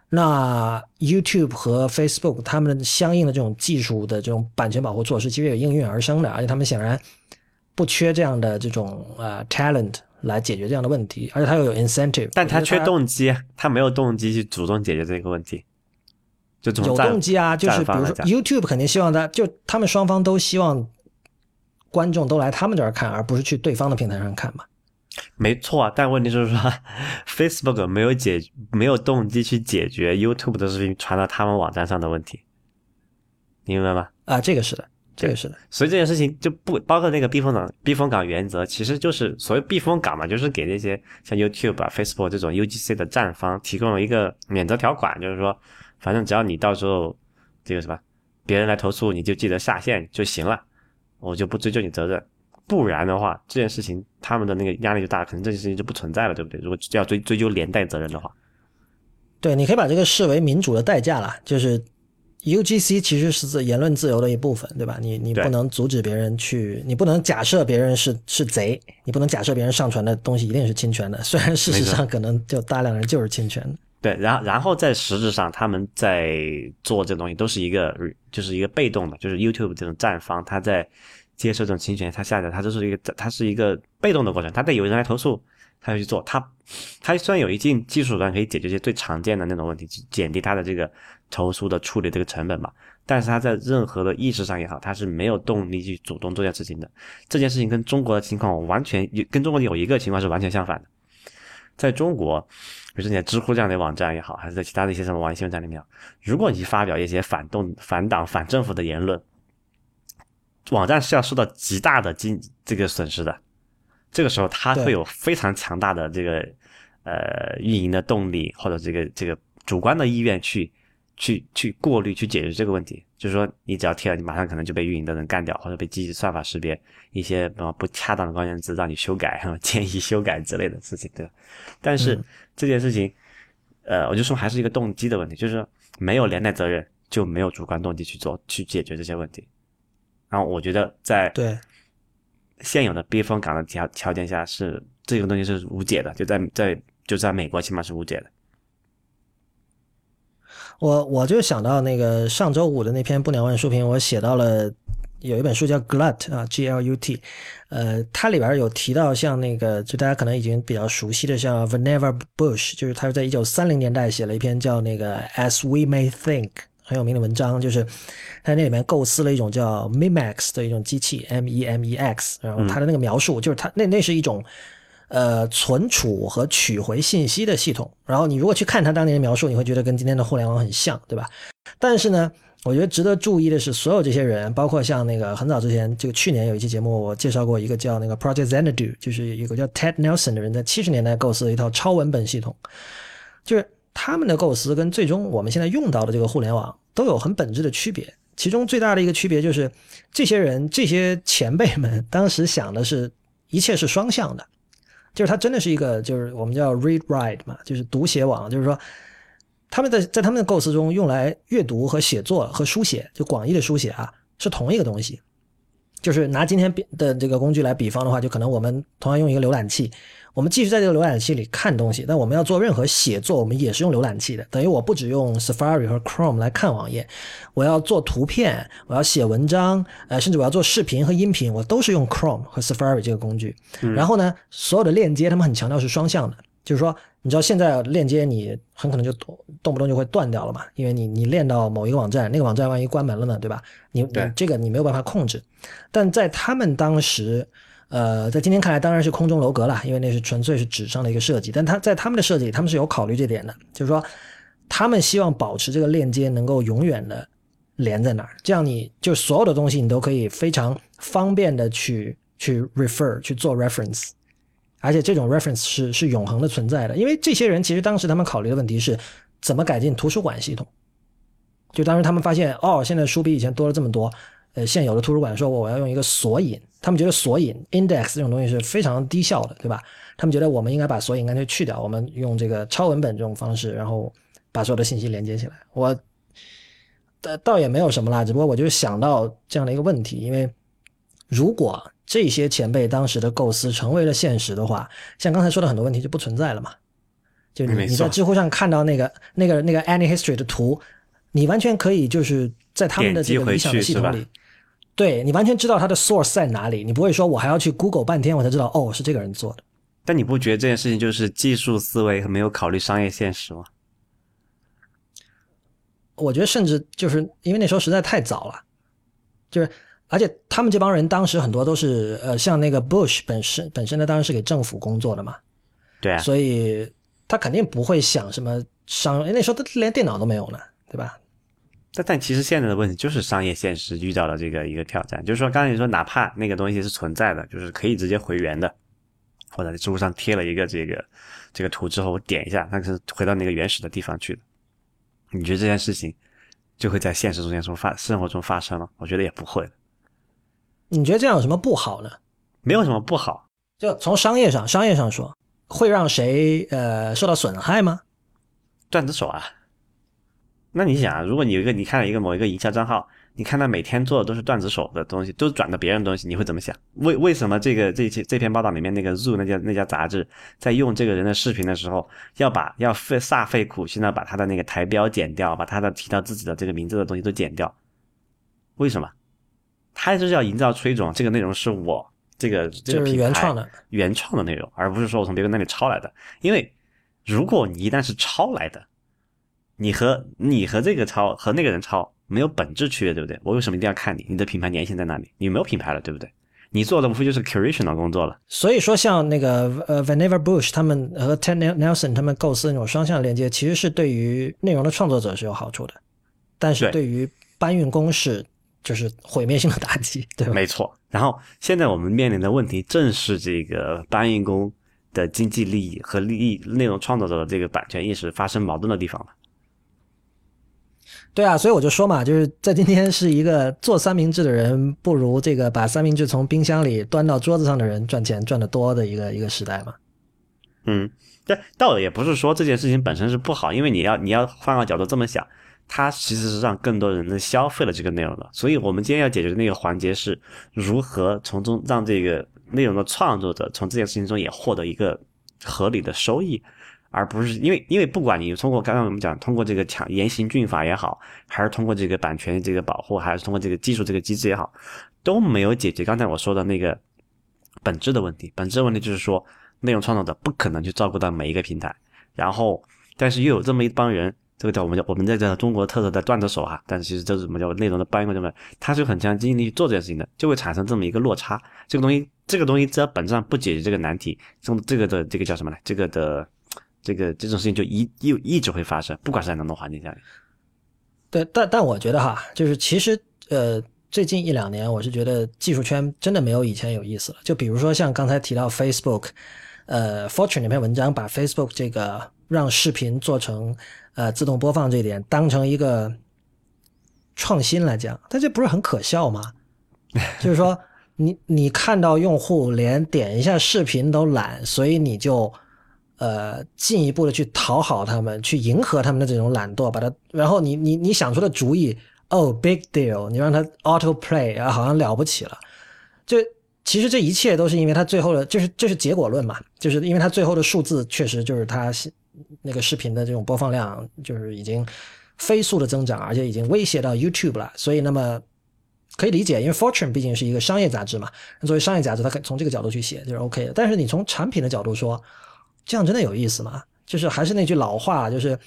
那 YouTube 和 Facebook 他们相应的这种技术的这种版权保护措施，其实也应运而生的，而且他们显然不缺这样的这种呃 talent 来解决这样的问题，而且他又有 incentive，但他缺动机，他没有动机去主动解决这个问题。有动机啊，就是比如说 YouTube 肯定希望他，就他们双方都希望观众都来他们这儿看，而不是去对方的平台上看嘛。没错，但问题就是说，Facebook 没有解没有动机去解决 YouTube 的视频传到他们网站上的问题，你明白吗？啊，这个是的，这个是的。所以这件事情就不包括那个避风港避风港原则，其实就是所谓避风港嘛，就是给那些像 YouTube 啊、Facebook 这种 UGC 的站方提供了一个免责条款，就是说。反正只要你到时候这个什么，别人来投诉，你就记得下线就行了，我就不追究你责任。不然的话，这件事情他们的那个压力就大，可能这件事情就不存在了，对不对？如果要追追究连带责任的话，对，你可以把这个视为民主的代价了。就是 UGC 其实是自言论自由的一部分，对吧？你你不能阻止别人去，你不能假设别人是是贼，你不能假设别人上传的东西一定是侵权的，虽然事实上可能就大量人就是侵权的。对，然后然后在实质上，他们在做这东西都是一个，就是一个被动的，就是 YouTube 这种站方，他在接受这种侵权，他下载，他就是一个，他是一个被动的过程。他在有人来投诉，他要去做，他他虽然有一定技术端可以解决一些最常见的那种问题，减低他的这个投诉的处理这个成本嘛，但是他在任何的意识上也好，他是没有动力去主动做这件事情的。这件事情跟中国的情况完全跟中国有一个情况是完全相反的，在中国。比如说你在知乎这样的网站也好，还是在其他的一些什么网易新闻站里面，如果你发表一些反动、反党、反政府的言论，网站是要受到极大的经这个损失的。这个时候，它会有非常强大的这个呃运营的动力，或者这个这个主观的意愿去去去过滤、去解决这个问题。就是说，你只要贴了，你马上可能就被运营的人干掉，或者被机器算法识别一些不恰当的关键词让你修改、建议修改之类的事情，对吧？但是这件事情，呃，我就说还是一个动机的问题，就是没有连带责任，就没有主观动机去做去解决这些问题。然后我觉得在对现有的避风港的条条件下，是这个东西是无解的，就在在就在美国起码是无解的。我我就想到那个上周五的那篇不鸟问书评，我写到了有一本书叫 Glut 啊，G L U T，呃，它里边有提到像那个就大家可能已经比较熟悉的像 Vannevar Bush，就是他是在一九三零年代写了一篇叫那个 As We May Think 很有名的文章，就是他那里面构思了一种叫 Memex 的一种机器 M E M E X，然后他的那个描述就是他那那是一种。呃存储和取回信息的系统。然后你如果去看他当年的描述，你会觉得跟今天的互联网很像，对吧？但是呢，我觉得值得注意的是，所有这些人，包括像那个很早之前，这个去年有一期节目，我介绍过一个叫那个 Project Xanadu，就是一个叫 Ted Nelson 的人，在七十年代构思了一套超文本系统，就是他们的构思跟最终我们现在用到的这个互联网都有很本质的区别。其中最大的一个区别就是，这些人这些前辈们当时想的是一切是双向的，就是它真的是一个就是我们叫 read write 嘛，就是读写网，就是说。他们在在他们的构思中用来阅读和写作和书写，就广义的书写啊，是同一个东西。就是拿今天的这个工具来比方的话，就可能我们同样用一个浏览器，我们继续在这个浏览器里看东西，但我们要做任何写作，我们也是用浏览器的。等于我不只用 Safari 和 Chrome 来看网页，我要做图片，我要写文章，呃，甚至我要做视频和音频，我都是用 Chrome 和 Safari 这个工具。然后呢，所有的链接他们很强调是双向的。就是说，你知道现在链接你很可能就动动不动就会断掉了嘛，因为你你链到某一个网站，那个网站万一关门了呢，对吧？你你这个你没有办法控制。但在他们当时，呃，在今天看来当然是空中楼阁了，因为那是纯粹是纸上的一个设计。但他在他们的设计里，他们是有考虑这点的，就是说，他们希望保持这个链接能够永远的连在那儿，这样你就所有的东西你都可以非常方便的去去 refer 去做 reference。而且这种 reference 是是永恒的存在的，因为这些人其实当时他们考虑的问题是怎么改进图书馆系统。就当时他们发现，哦，现在书比以前多了这么多，呃，现有的图书馆说我我要用一个索引，他们觉得索引 index 这种东西是非常低效的，对吧？他们觉得我们应该把索引干脆去掉，我们用这个超文本这种方式，然后把所有的信息连接起来。我倒倒也没有什么啦，只不过我就想到这样的一个问题，因为如果。这些前辈当时的构思成为了现实的话，像刚才说的很多问题就不存在了嘛？就你你在知乎上看到那个那个那个 Any History 的图，你完全可以就是在他们的这个理想的系统里，对你完全知道它的 source 在哪里，你不会说我还要去 Google 半天我才知道哦是这个人做的。但你不觉得这件事情就是技术思维和没有考虑商业现实吗？我觉得甚至就是因为那时候实在太早了，就是。而且他们这帮人当时很多都是呃，像那个 Bush 本身本身呢，当然是给政府工作的嘛，对啊，所以他肯定不会想什么商，那时候他连电脑都没有呢，对吧？但但其实现在的问题就是商业现实遇到了这个一个挑战，就是说刚才你说哪怕那个东西是存在的，就是可以直接回原的，或者在知乎上贴了一个这个这个图之后，我点一下，它是回到那个原始的地方去的。你觉得这件事情就会在现实中间中发生活中发生了？我觉得也不会。你觉得这样有什么不好呢？没有什么不好，就从商业上，商业上说，会让谁呃受到损害吗？段子手啊。那你想啊，如果你有一个，你看了一个某一个营销账号，你看他每天做的都是段子手的东西，都是转的别人东西，你会怎么想？为为什么这个这期这篇报道里面那个 Zoo 那家那家杂志在用这个人的视频的时候，要把要费煞费苦心的把他的那个台标剪掉，把他的提到自己的这个名字的东西都剪掉？为什么？他就是要营造出一种这个内容是我这个这个原创的原创的内容，而不是说我从别人那里抄来的。因为如果你一旦是抄来的，你和你和这个抄和那个人抄没有本质区别，对不对？我为什么一定要看你？你的品牌粘性在哪里？你没有品牌了，对不对？你做的无非就是 curation 的工作了。所以说，像那个呃 Vannevar Bush 他们和 Ted Nelson 他们构思那种双向连接，其实是对于内容的创作者是有好处的，但是对于搬运工是。就是毁灭性的打击，对吧？没错。然后现在我们面临的问题正是这个搬运工的经济利益和利益内容创作者的这个版权意识发生矛盾的地方了。对啊，所以我就说嘛，就是在今天是一个做三明治的人不如这个把三明治从冰箱里端到桌子上的人赚钱赚得多的一个一个时代嘛。嗯，这倒也不是说这件事情本身是不好，因为你要你要换个角度这么想。它其实是让更多人能消费了这个内容的，所以我们今天要解决的那个环节是如何从中让这个内容的创作者从这件事情中也获得一个合理的收益，而不是因为因为不管你通过刚刚我们讲通过这个强严刑峻法也好，还是通过这个版权这个保护，还是通过这个技术这个机制也好，都没有解决刚才我说的那个本质的问题。本质问题就是说，内容创作者不可能去照顾到每一个平台，然后但是又有这么一帮人。这个叫我们叫我们在这中国特色的段子手哈，但是其实这是什么叫内容的搬运工，他是很强精力去做这件事情的，就会产生这么一个落差。这个东西这个东西只要本质上不解决这个难题，从这个的这个叫什么呢？这个的这个这种事情就一一一直会发生，不管是在哪种环境下面。对，但但我觉得哈，就是其实呃，最近一两年，我是觉得技术圈真的没有以前有意思了。就比如说像刚才提到 Facebook，呃，Fortune 那篇文章把 Facebook 这个让视频做成呃自动播放这一点当成一个创新来讲，但这不是很可笑吗？就是说，你你看到用户连点一下视频都懒，所以你就。呃，进一步的去讨好他们，去迎合他们的这种懒惰，把它，然后你你你想出的主意，哦，big deal，你让他 auto play 啊，好像了不起了。就其实这一切都是因为他最后的，就是这是结果论嘛，就是因为他最后的数字确实就是他那个视频的这种播放量就是已经飞速的增长，而且已经威胁到 YouTube 了，所以那么可以理解，因为 Fortune 毕竟是一个商业杂志嘛，作为商业杂志，它可以从这个角度去写就是 OK 的。但是你从产品的角度说。这样真的有意思吗？就是还是那句老话，就是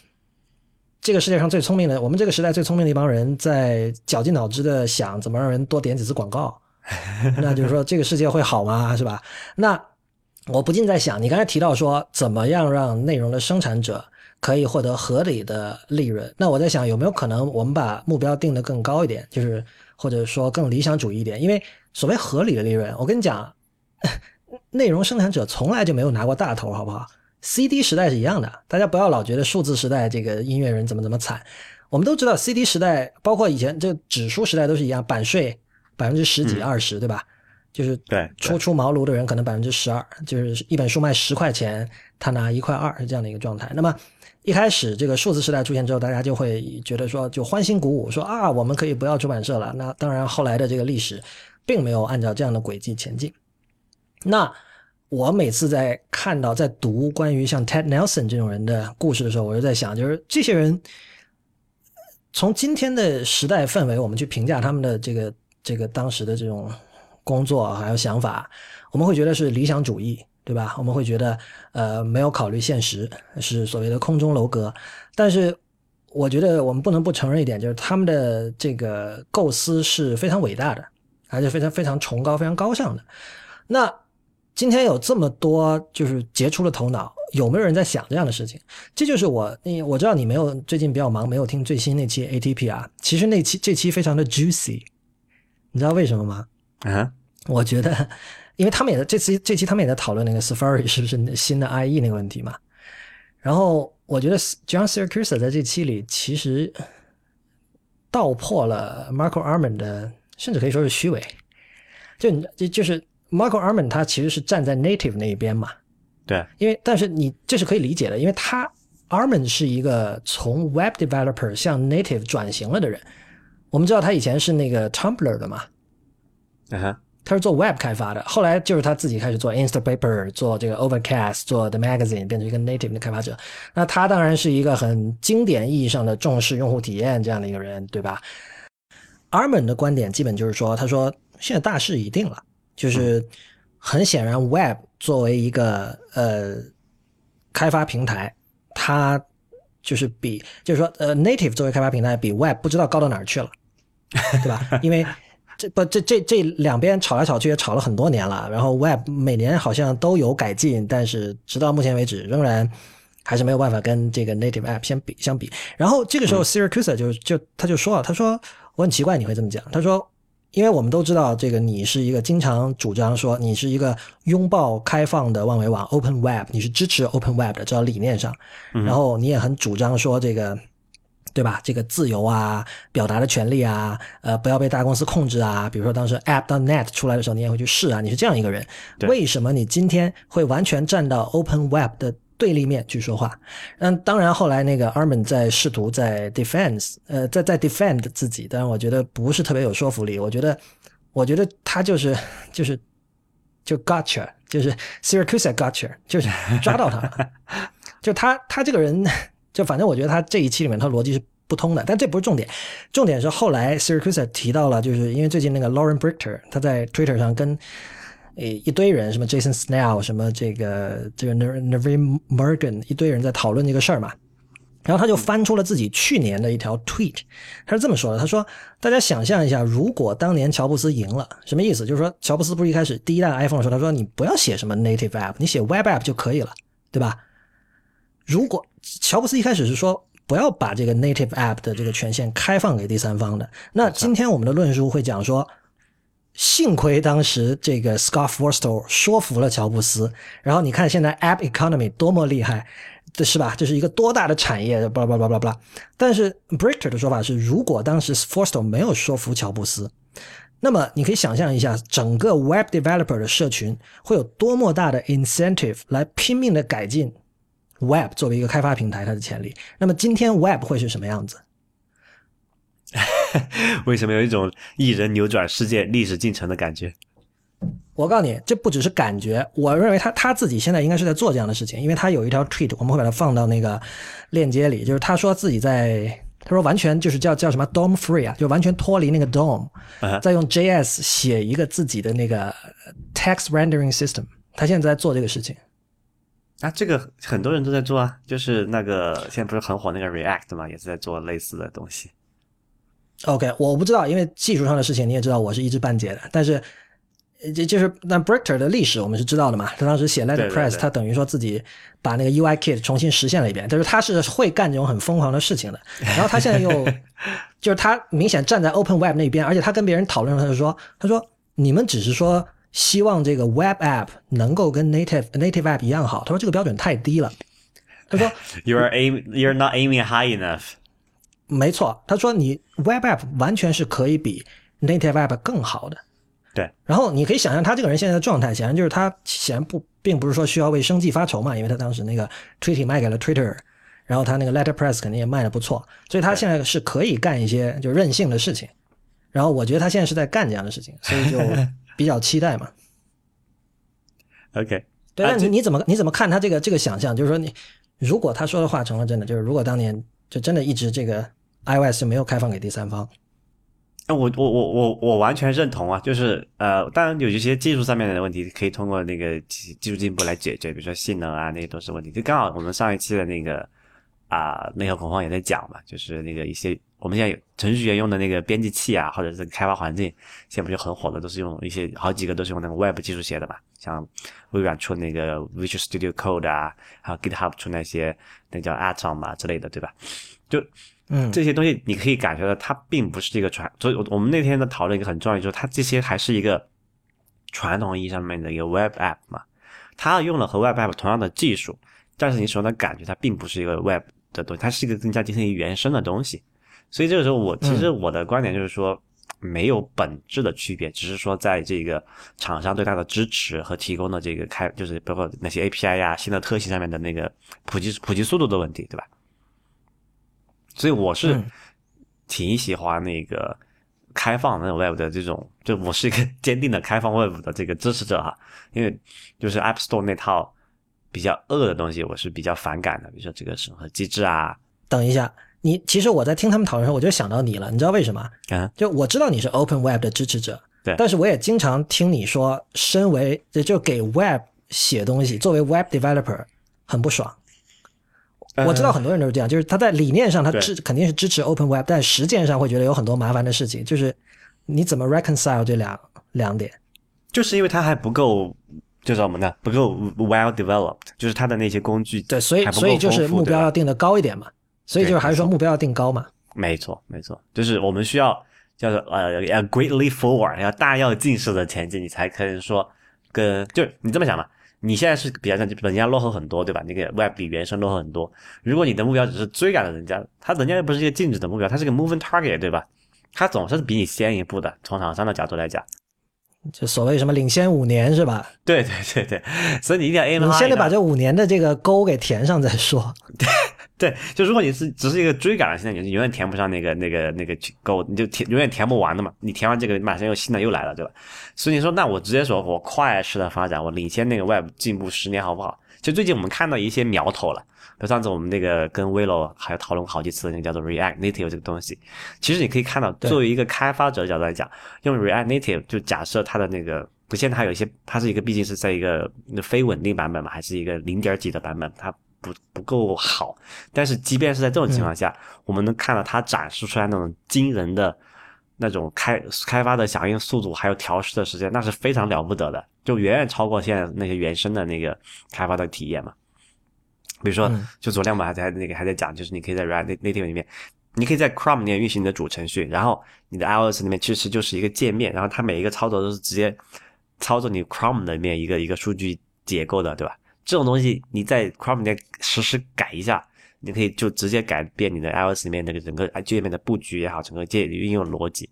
这个世界上最聪明的，我们这个时代最聪明的一帮人在绞尽脑汁的想怎么让人多点几次广告。那就是说这个世界会好吗？是吧？那我不禁在想，你刚才提到说怎么样让内容的生产者可以获得合理的利润？那我在想有没有可能我们把目标定得更高一点，就是或者说更理想主义一点？因为所谓合理的利润，我跟你讲。内容生产者从来就没有拿过大头，好不好？CD 时代是一样的，大家不要老觉得数字时代这个音乐人怎么怎么惨。我们都知道 CD 时代，包括以前这纸书时代都是一样，版税百分之十几二十，对吧？就是对初出茅庐的人可能百分之十二，就是一本书卖十块钱，他拿一块二是这样的一个状态。那么一开始这个数字时代出现之后，大家就会觉得说就欢欣鼓舞，说啊我们可以不要出版社了。那当然后来的这个历史并没有按照这样的轨迹前进。那我每次在看到、在读关于像 Ted Nelson 这种人的故事的时候，我就在想，就是这些人从今天的时代氛围，我们去评价他们的这个、这个当时的这种工作还有想法，我们会觉得是理想主义，对吧？我们会觉得呃没有考虑现实，是所谓的空中楼阁。但是我觉得我们不能不承认一点，就是他们的这个构思是非常伟大的，而且非常非常崇高、非常高尚的。那今天有这么多就是杰出的头脑，有没有人在想这样的事情？这就是我，你我知道你没有最近比较忙，没有听最新那期 ATP 啊。其实那期这期非常的 juicy，你知道为什么吗？啊，我觉得，因为他们也在这次这期他们也在讨论那个 Safari 是不是新的 IE 那个问题嘛。然后我觉得 John Siracusa 在这期里其实道破了 Marco Arman 的，甚至可以说是虚伪。就你就就是。Michael Arman 他其实是站在 native 那一边嘛，对，因为但是你这是可以理解的，因为他 Arman 是一个从 web developer 向 native 转型了的人。我们知道他以前是那个 Tumblr 的嘛，嗯哼，他是做 web 开发的，后来就是他自己开始做 Instapaper，做这个 Overcast，做 The Magazine，变成一个 native 的开发者。那他当然是一个很经典意义上的重视用户体验这样的一个人，对吧？Arman 的观点基本就是说，他说现在大势已定了。就是很显然，Web 作为一个呃开发平台，它就是比就是说呃 Native 作为开发平台比 Web 不知道高到哪儿去了，对吧？因为这不这这这两边吵来吵去也吵了很多年了，然后 Web 每年好像都有改进，但是直到目前为止仍然还是没有办法跟这个 Native App 相比相比。然后这个时候 Siracusa 就就他就说了，他说我很奇怪你会这么讲，他说。因为我们都知道，这个你是一个经常主张说你是一个拥抱开放的万维网 （Open Web），你是支持 Open Web 的，这理念上。然后你也很主张说这个，对吧？这个自由啊，表达的权利啊，呃，不要被大公司控制啊。比如说当时 App.net 出来的时候，你也会去试啊。你是这样一个人，为什么你今天会完全站到 Open Web 的？对立面去说话，嗯，当然后来那个 Armin 在试图在 defense，呃，在在 defend 自己，但是我觉得不是特别有说服力。我觉得，我觉得他就是 就是就 gotcha，就是 Siracusa gotcha，就是抓到他了。就他他这个人，就反正我觉得他这一期里面他逻辑是不通的，但这不是重点，重点是后来 Siracusa 提到了，就是因为最近那个 Lauren Brichter 他在 Twitter 上跟。诶，一堆人，什么 Jason Snell，什么这个这个 Nervin Morgan，一堆人在讨论这个事儿嘛。然后他就翻出了自己去年的一条 tweet，他是这么说的：“他说，大家想象一下，如果当年乔布斯赢了，什么意思？就是说，乔布斯不是一开始第一代 iPhone 的时候，他说你不要写什么 native app，你写 web app 就可以了，对吧？如果乔布斯一开始是说不要把这个 native app 的这个权限开放给第三方的，那今天我们的论述会讲说，幸亏当时这个 Scott Forstall 说服了乔布斯，然后你看现在 app economy 多么厉害。”这是吧？这是一个多大的产业？巴拉巴拉巴拉巴拉。但是 Brichter 的说法是，如果当时 Forstall 没有说服乔布斯，那么你可以想象一下，整个 Web developer 的社群会有多么大的 incentive 来拼命的改进 Web 作为一个开发平台它的潜力。那么今天 Web 会是什么样子？为什么有一种一人扭转世界历史进程的感觉？我告诉你，这不只是感觉，我认为他他自己现在应该是在做这样的事情，因为他有一条 tweet，我们会把它放到那个链接里，就是他说自己在，他说完全就是叫叫什么 DOM free 啊，就完全脱离那个 DOM，再用 JS 写一个自己的那个 text rendering system，他现在在做这个事情。啊，这个很多人都在做啊，就是那个现在不是很火那个 React 嘛，也是在做类似的东西。OK，我不知道，因为技术上的事情你也知道，我是一知半解的，但是。这就是那 Brichter 的历史，我们是知道的嘛？他当时写 Letterpress，他等于说自己把那个 UI Kit 重新实现了一遍。就是他是会干这种很疯狂的事情的。然后他现在又 就是他明显站在 Open Web 那边，而且他跟别人讨论，他就说：“他说你们只是说希望这个 Web App 能够跟 Native Native App 一样好。”他说这个标准太低了。他说：“You are aim, you're not aiming high enough。”没错，他说你 Web App 完全是可以比 Native App 更好的。对，然后你可以想象他这个人现在的状态，显然就是他显然不并不是说需要为生计发愁嘛，因为他当时那个 Twitter 卖给了 Twitter，然后他那个 Letterpress 肯定也卖的不错，所以他现在是可以干一些就任性的事情。然后我觉得他现在是在干这样的事情，所以就比较期待嘛。OK，对，那你你怎么你怎么看他这个这个想象？就是说你如果他说的话成了真的，就是如果当年就真的一直这个 iOS 没有开放给第三方。那我我我我我完全认同啊，就是呃，当然有一些技术上面的问题可以通过那个技技术进步来解决，比如说性能啊，那些都是问题。就刚好我们上一期的那个啊，内核恐慌也在讲嘛，就是那个一些我们现在程序员用的那个编辑器啊，或者是开发环境，现在不就很火的，都是用一些好几个都是用那个 Web 技术写的嘛，像微软出那个 Visual Studio Code 啊，还有 GitHub 出那些那叫 Atom 嘛之类的，对吧？就嗯，这些东西你可以感觉到，它并不是一个传，所以我们那天的讨论一个很重要，就是它这些还是一个传统意义上面的一个 Web App 嘛，它用了和 Web App 同样的技术，但是你手上的感觉它并不是一个 Web 的东西，它是一个更加接近于原生的东西。所以这个时候，我其实我的观点就是说，没有本质的区别，只是说在这个厂商对它的支持和提供的这个开，就是包括那些 API 呀、新的特性上面的那个普及普及速度的问题，对吧？所以我是挺喜欢那个开放那种 Web 的这种，就我是一个 坚定的开放 Web 的这个支持者哈。因为就是 App Store 那套比较恶的东西，我是比较反感的，比如说这个审核机制啊。等一下，你其实我在听他们讨论的时候，我就想到你了，你知道为什么？啊，就我知道你是 Open Web 的支持者，对，但是我也经常听你说，身为就给 Web 写东西，作为 Web Developer 很不爽。我知道很多人都是这样，就是他在理念上他支肯定是支持 Open Web，但实践上会觉得有很多麻烦的事情。就是你怎么 reconcile 这两两点？就是因为它还不够，就是我们的？不够 well developed，就是它的那些工具对，所以所以就是目标要定的高一点嘛。所以就是还是说目标要定高嘛。没错，没错，就是我们需要叫做呃要 greatly forward，要大要进式的前进，你才可以说跟就你这么想嘛。你现在是比较像人家落后很多，对吧？那个 Web 比原生落后很多。如果你的目标只是追赶了人家，他人家又不是一个静止的目标，他是个 moving target，对吧？他总是比你先一步的。从厂商的角度来讲，就所谓什么领先五年是吧？对对对对，所以你一定要 aim high。你先得把这五年的这个沟给填上再说。对对，就如果你是只是一个追赶的心态，你是永远填不上那个那个那个沟，你就填永远填不完的嘛。你填完这个，马上又新的又来了，对吧？所以你说，那我直接说我快式的发展，我领先那个 Web 进步十年，好不好？其实最近我们看到一些苗头了，比如上次我们那个跟 Willow 还有讨论好几次那个叫做 React Native 这个东西，其实你可以看到，作为一个开发者的角度来讲，用 React Native 就假设它的那个，现在它有一些，它是一个毕竟是在一个非稳定版本嘛，还是一个零点几的版本，它。不不够好。但是即便是在这种情况下，我们能看到它展示出来那种惊人的那种开开发的响应速度，还有调试的时间，那是非常了不得的，就远远超过现在那些原生的那个开发的体验嘛。比如说，就昨天我们还在那个还在讲，就是你可以在 React Native 里面，你可以在 Chrome 里面运行你的主程序，然后你的 iOS 里面其实就是一个界面，然后它每一个操作都是直接操作你 Chrome 里面一个一个数据结构的，对吧？这种东西你在 Chrome 里面实时改一下，你可以就直接改变你的 iOS 里面那个整个界面的布局也好，整个界运用逻辑，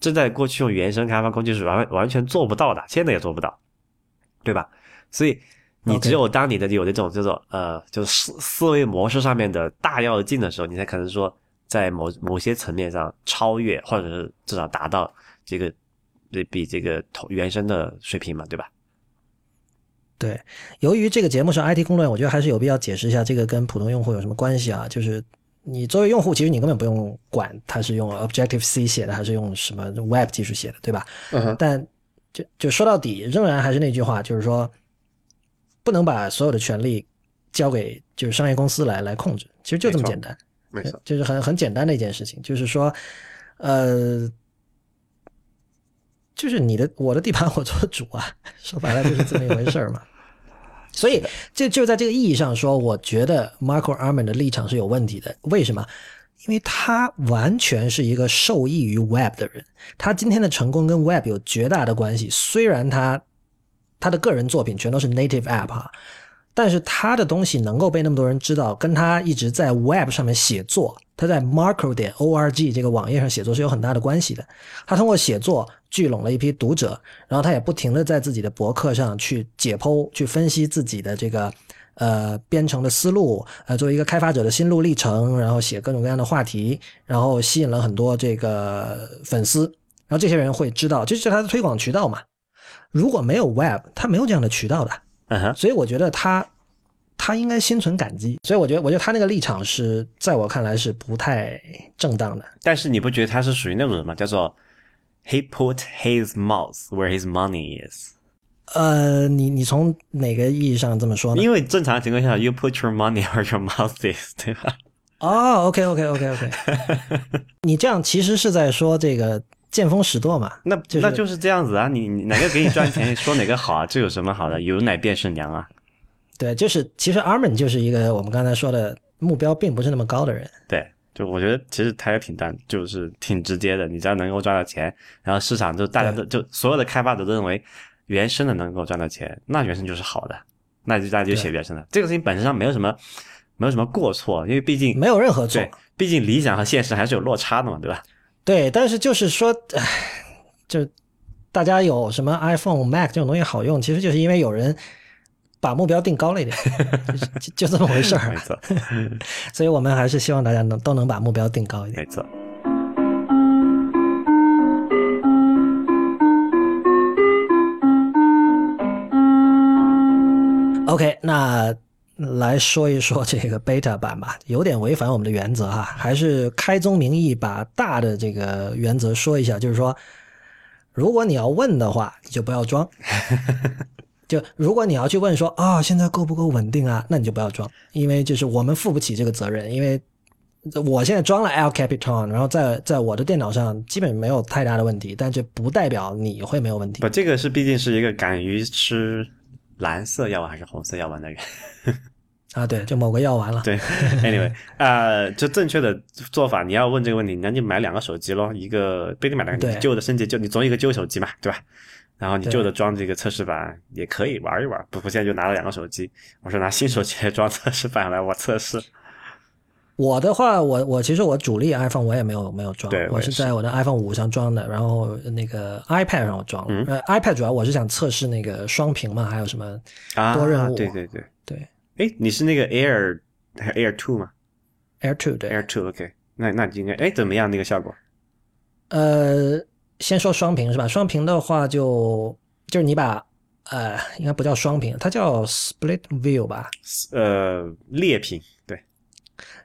这在过去用原生开发工具是完完全做不到的，现在也做不到，对吧？所以。你只有当你的有那种叫做呃，就是思思维模式上面的大跃进的时候，你才可能说在某某些层面上超越，或者是至少达到这个比比这个同原生的水平嘛，对吧？对，由于这个节目是 IT 公论，我觉得还是有必要解释一下这个跟普通用户有什么关系啊？就是你作为用户，其实你根本不用管它是用 Objective C 写的还是用什么 Web 技术写的，对吧？嗯。但就就说到底，仍然还是那句话，就是说。不能把所有的权利交给就是商业公司来来控制，其实就这么简单，没错，就是很很简单的一件事情，就是说，呃，就是你的我的地盘我做主啊，说白了就是这么一回事儿嘛。所以就就在这个意义上说，我觉得 Marco Arman 的立场是有问题的。为什么？因为他完全是一个受益于 Web 的人，他今天的成功跟 Web 有绝大的关系。虽然他。他的个人作品全都是 native app 哈，但是他的东西能够被那么多人知道，跟他一直在 web 上面写作，他在 Marco 点 org 这个网页上写作是有很大的关系的。他通过写作聚拢了一批读者，然后他也不停的在自己的博客上去解剖、去分析自己的这个呃编程的思路，呃作为一个开发者的心路历程，然后写各种各样的话题，然后吸引了很多这个粉丝，然后这些人会知道，这是他的推广渠道嘛。如果没有 Web，他没有这样的渠道的，嗯哼，所以我觉得他他应该心存感激。所以我觉得，我觉得他那个立场是在我看来是不太正当的。但是你不觉得他是属于那种人吗？叫做 He put his mouth where his money is。呃，你你从哪个意义上这么说呢？因为正常情况下，You put your money where your mouth is，对吧？哦，OK，OK，OK，OK。你这样其实是在说这个。见风使舵嘛，那那就是这样子啊！你哪个给你赚钱，说哪个好啊？这有什么好的？有奶便是娘啊！对，就是其实 Armin 就是一个我们刚才说的目标并不是那么高的人。对，就我觉得其实他也挺单，就是挺直接的。你只要能够赚到钱，然后市场就大家都就所有的开发者都认为原生的能够赚到钱，那原生就是好的，那就大家就写原生的。这个事情本身上没有什么没有什么过错，因为毕竟没有任何错，毕竟理想和现实还是有落差的嘛，对吧？对，但是就是说，就大家有什么 iPhone、Mac 这种东西好用，其实就是因为有人把目标定高了一点，就就这么回事儿。没错，所以我们还是希望大家能都能把目标定高一点。没错。OK，那。来说一说 这个 beta 版吧，有点违反我们的原则哈，还是开宗明义把大的这个原则说一下，就是说，如果你要问的话，你就不要装；就如果你要去问说啊，现在够不够稳定啊，那你就不要装，因为就是我们负不起这个责任，因为我现在装了 El Capitan，然后在在我的电脑上基本没有太大的问题，但这不代表你会没有问题。不，这个是毕竟是一个敢于吃。蓝色药丸还是红色药丸的人 啊？对，就某个药丸了。对，anyway，呃，就正确的做法，你要问这个问题，那你买两个手机咯，一个不一定买两个，旧的升级旧，你总有一个旧手机嘛，对吧？然后你旧的装这个测试版也可以玩一玩。不，我现在就拿了两个手机，我说拿新手机来装测试版来我测试。我的话，我我其实我主力 iPhone 我也没有没有装，我是在我的 iPhone 五上装的，然后那个 iPad 上我装了。呃，iPad 主要我是想测试那个双屏嘛，还有什么多任务。对对对对。哎，你是那个 Air Air Two 吗？Air Two 对。Air Two OK，那那应该哎怎么样那个效果？呃，先说双屏是吧？双屏的话就就是你把呃应该不叫双屏，它叫 Split View 吧？呃，裂屏。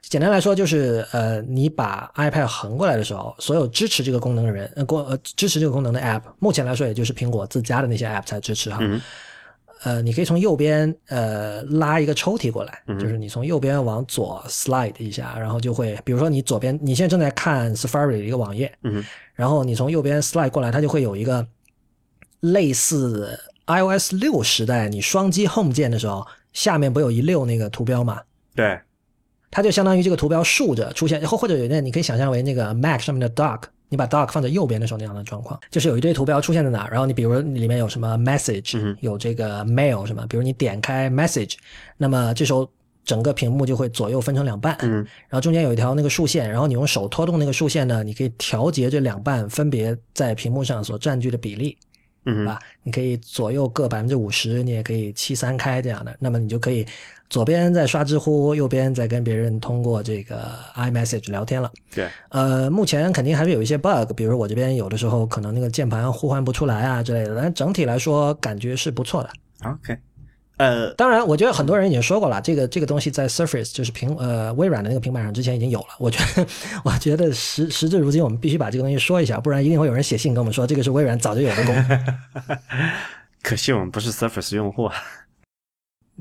简单来说就是，呃，你把 iPad 横过来的时候，所有支持这个功能的人，呃，过呃支持这个功能的 App，目前来说也就是苹果自家的那些 App 才支持哈。呃，你可以从右边呃拉一个抽屉过来，嗯就是你从右边往左 slide 一下，然后就会，比如说你左边你现在正在看 Safari 的一个网页，嗯然后你从右边 slide 过来，它就会有一个类似 iOS 六时代你双击 Home 键的时候，下面不有一溜那个图标嘛？对，它就相当于这个图标竖着出现，或或者有点你可以想象为那个 Mac 上面的 Dock，你把 Dock 放在右边的时候那样的状况，就是有一堆图标出现在哪儿，然后你比如里面有什么 Message，、嗯有这个 Mail 什么，比如你点开 Message，那么这时候整个屏幕就会左右分成两半，嗯然后中间有一条那个竖线，然后你用手拖动那个竖线呢，你可以调节这两半分别在屏幕上所占据的比例。嗯吧？你可以左右各百分之五十，你也可以七三开这样的，那么你就可以左边在刷知乎，右边在跟别人通过这个 iMessage 聊天了。对，呃，目前肯定还是有一些 bug，比如我这边有的时候可能那个键盘互换不出来啊之类的，但整体来说感觉是不错的。OK，呃，当然，我觉得很多人已经说过了，这个这个东西在 Surface 就是平呃微软的那个平板上之前已经有了。我觉得，我觉得时时至如今，我们必须把这个东西说一下，不然一定会有人写信跟我们说这个是微软早就有的功能。可惜我们不是 Surface 用户啊。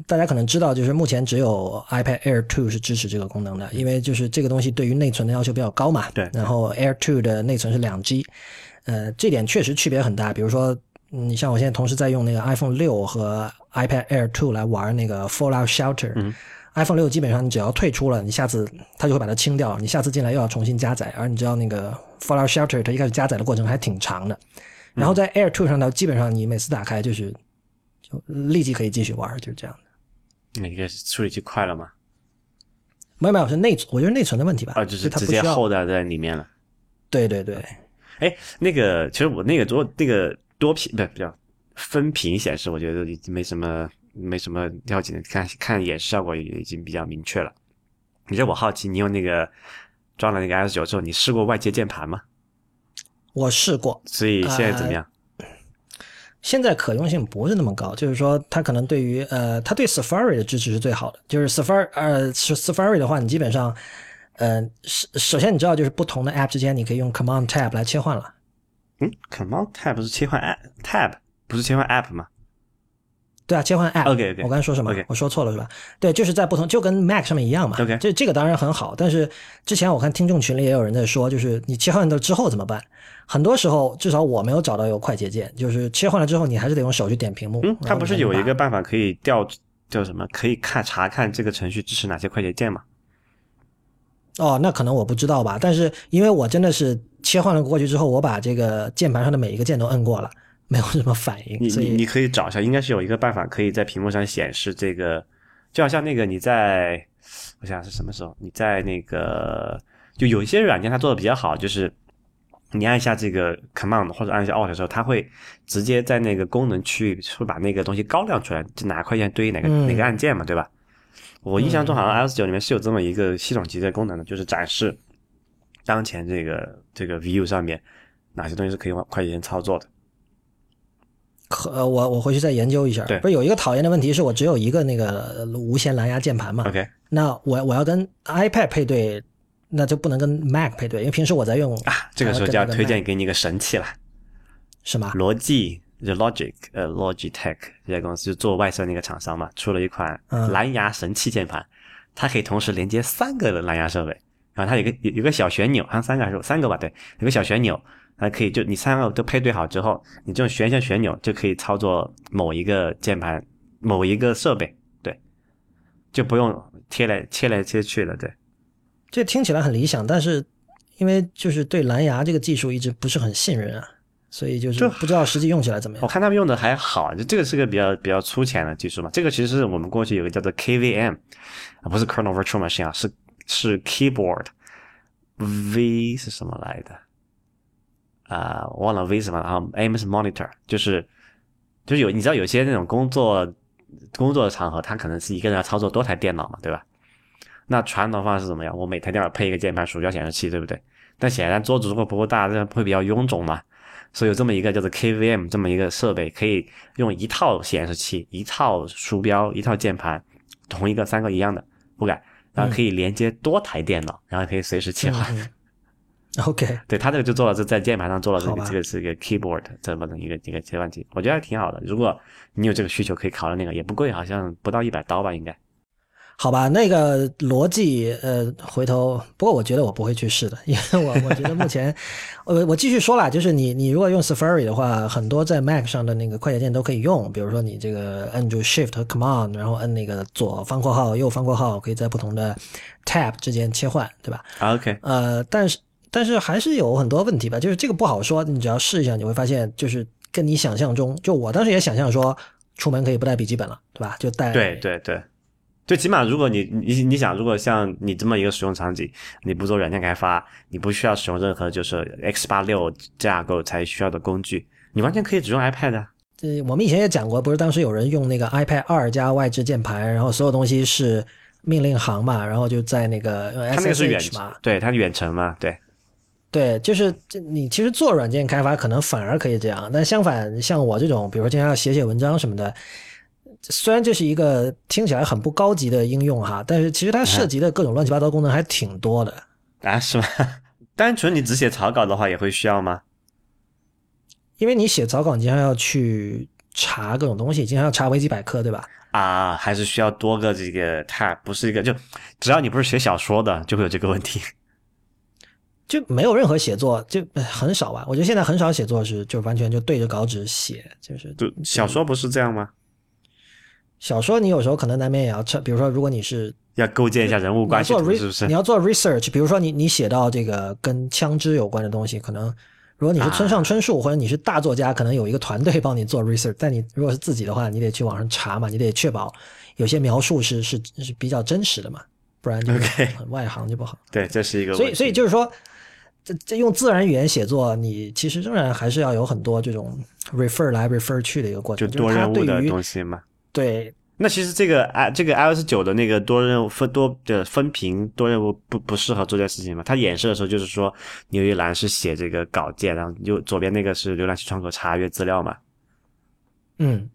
大家可能知道，就是目前只有 iPad Air 2是支持这个功能的，因为就是这个东西对于内存的要求比较高嘛。对然后 Air 2的内存是两 G，呃，这点确实区别很大。比如说，嗯你像我现在同时在用那个 iPhone 六和 iPad Air 2来玩那个 Fallout Shelter。嗯 iPhone 六基本上你只要退出了，你下次它就会把它清掉，你下次进来又要重新加载。而你知道那个 Fallout Shelter 它一开始加载的过程还挺长的，然后在 Air 2上呢，基本上你每次打开就是就立即可以继续玩，就是这样的。那应该是处理器快了吗？没有没有，是内存，我觉得内存的问题吧。啊，就是直它不需要。接后代在里面了。对对对，哎，那个其实我那个多那个多屏不是比较分屏显示，我觉得已经没什么没什么要紧的，看看演示效果也已经比较明确了。你这我好奇，你用那个装了那个 S 九之后，你试过外接键盘吗？我试过，所以现在怎么样？现在可用性不是那么高，就是说它可能对于呃，它对 Safari 的支持是最好的。就是 Safari 呃 Safari 的话，你基本上呃首首先你知道就是不同的 App 之间你可以用 Command Tab 来切换了。嗯，Command Tab 是切换 App Tab 不是切换 App 吗？对啊，切换 App。我刚才说什么我说错了是吧？对，就是在不同，就跟 Mac 上面一样嘛。OK 这这个当然很好，但是之前我看听众群里也有人在说，就是你切换了之后怎么办？很多时候，至少我没有找到有快捷键，就是切换了之后，你还是得用手去点屏幕。嗯，它不是有一个办法可以调叫什么？可以看查看这个程序支持哪些快捷键吗？哦，那可能我不知道吧，但是因为我真的是切换了过去之后，我把这个键盘上的每一个键都摁过了，没有什么反应，你你你可以找一下，应该是有一个办法可以在屏幕上显示这个，就好像那个你在，我想想是什么时候？你在那个就有一些软件它做的比较好，就是你按一下这个 Command 或者按一下 Alt 的时候，它会直接在那个功能区域会把那个东西高亮出来，就哪个快捷对应哪个、嗯哪个按键嘛，对吧？我印象中好像 iOS 九里面是有这么一个系统级的功能的，就是展示当前这个这个 View 上面哪些东西是可以往快捷键操作的。可呃我我回去再研究一下。对不是有一个讨厌的问题是我只有一个那个无线蓝牙键盘嘛 OK 那我我要跟 iPad 配对，那就不能跟 Mac 配对，因为平时我在用啊，这个时候就要推荐给你一个神器了。是吗？罗技就 Logic 呃 Logitech 这家公司就做外设那个厂商嘛，出了一款嗯蓝牙神器键盘，它可以同时连接三个的蓝牙设备，然后它有个有有个小旋钮，好像三个还是三个吧？对，有个小旋钮，它可以就你三个都配对好之后，你这种旋一下旋钮就可以操作某一个键盘某一个设备，对，就不用贴来切来切去了，对。这听起来很理想，但是因为就是对蓝牙这个技术一直不是很信任啊，所以就是这不知道实际用起来怎么样。我看他们用的还好，就这个是个比较比较粗浅的技术嘛。这个其实是我们过去有个叫做 KVM 啊，不是 Kernel Virtual Machine 啊，是是 Keyboard V 是什么来的？啊、我忘了 V 什么了，然后 M 是 Monitor，就是就是有你知道有些那种工作工作的场合，他可能是一个人要操作多台电脑嘛，对吧？那传统方式怎么样？我每台电脑配一个键盘、鼠标、显示器，对不对？但显然桌子如果不够大，这样会比较臃肿嘛。所以有这么一个叫做 KVM 这么一个设备，可以用一套显示器、一套鼠标、一套键盘，同一个三个一样的不改，然后可以连接多台电脑，然后可以随时切换。OK，对他这个就做了，是在键盘上做了这个这个是一个 keyboard 这么的一个一个切换器，我觉得还挺好的。如果你有这个需求，可以考虑那个，也不贵，好像不到一百刀吧，应该。好吧，那个逻辑，呃，回头，不过我觉得我不会去试的，因为我我觉得目前，我我继续说啦，就是你你如果用 Safari 的话，很多在 Mac 上的那个快捷键都可以用，比如说你这个摁住 Shift 和 Command，然后摁那个左方括号、右方括号，可以在不同的 Tab 之间切换，对吧？啊 OK，呃，但是但是还是有很多问题吧，就是这个不好说，你只要试一下，你会发现，就是跟你想象中，就我当时也想象说，出门可以不带笔记本了，对吧？就带对对对，最起码如果你你你想，如果像你这么一个使用场景，你不做软件开发，你不需要使用任何就是 x 八六架构才需要的工具，你完全可以只用 iPad 啊。呃，我们以前也讲过，不是当时有人用那个 iPad 二加外置键盘，然后所有东西是命令行嘛，然后就在那个用它那个是远 SSH 嘛，对，它是远程嘛，对。对，就是这你其实做软件开发可能反而可以这样，但相反，像我这种，比如说经常要写写文章什么的，虽然这是一个听起来很不高级的应用哈，但是其实它涉及的各种乱七八糟功能还挺多的。啊，是吗？单纯你只写草稿的话，也会需要吗？因为你写草稿，你经常要去查各种东西，经常要查维基百科，对吧？啊，还是需要多个这个 tab，不是一个就只要你不是写小说的，就会有这个问题。就没有任何写作，就呃很少吧。我觉得现在很少写作是就完全就对着稿纸写，就是就小说不是这样吗？小说你有时候可能难免也要，比如说如果你是要构建一下人物关系你要做图，是不是你？要做 research，比如说你你写到这个跟枪支有关的东西，可能如果你是村上春树、或者你是大作家，可能有一个团队帮你做 research，但你如果是自己的话，你得去网上查嘛，你得确保有些描述是是是比较真实的嘛，不然就很外行就不好。对，这是一个问题。所以所以就是说，这这用自然语言写作，你其实仍然还是要有很多这种 refer 来 refer 去的一个过程，就多任务的东西嘛。对那其实这个 i 这个 iOS 九的那个多任务分多的分屏多任务不不适合做这件事情嘛？它演示的时候就是说，你有一栏是写这个稿件，然后右左边那个是浏览器窗口查阅资料嘛。嗯，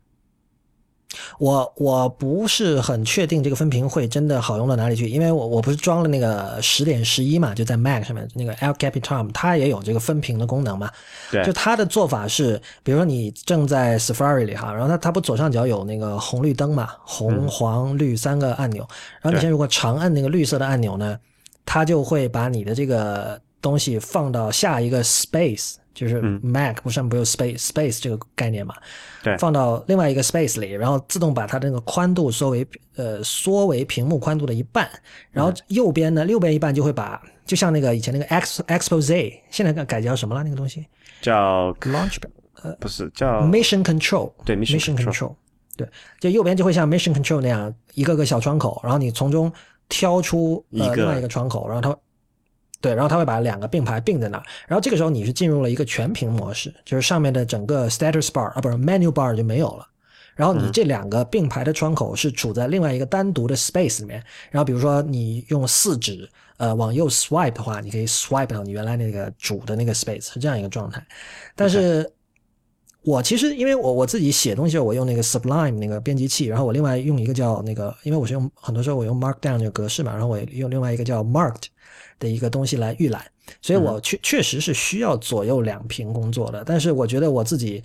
我我不是很确定这个分屏会真的好用到哪里去，因为我我不是装了那个十点十一嘛，就在 Mac 上面那个 El Capitan，它也有这个分屏的功能嘛。对就它的做法是，比如说你正在 Safari 里哈，然后它它不左上角有那个红绿灯嘛，红、黄、绿三个按钮，然后你对现在如果长按那个绿色的按钮呢，它就会把你的这个东西放到下一个 space，就是嗯 Mac 不上面不有 space space 这个概念嘛？对。放到另外一个 space 里，然后自动把它的那个宽度缩为呃缩为屏幕宽度的一半，然后右边呢右边一半就会把就像那个以前那个 X expose，现在改改叫什么了那个东西？叫 launch 呃不是叫 mission control 对 mission control 对，就右边就会像 mission control 那样一个个小窗口，然后你从中挑出一个呃另外一个窗口，然后它对，然后它会把两个并排并在那儿，然后这个时候你是进入了一个全屏模式，就是上面的整个 status bar 啊不是 menu bar 就没有了。然后你这两个并排的窗口是处在另外一个单独的 space 里面。然后比如说你用四指呃往右 swipe 的话，你可以 swipe 到你原来那个主的那个 space 是这样一个状态。但是我其实因为我我自己写东西，我用那个 Sublime 那个编辑器，然后我另外用一个叫那个，因为我是用很多时候我用 Markdown 这个格式嘛，然后我用另外一个叫 Marked 的一个东西来预览，所以我确确实是需要左右两屏工作的。但是我觉得我自己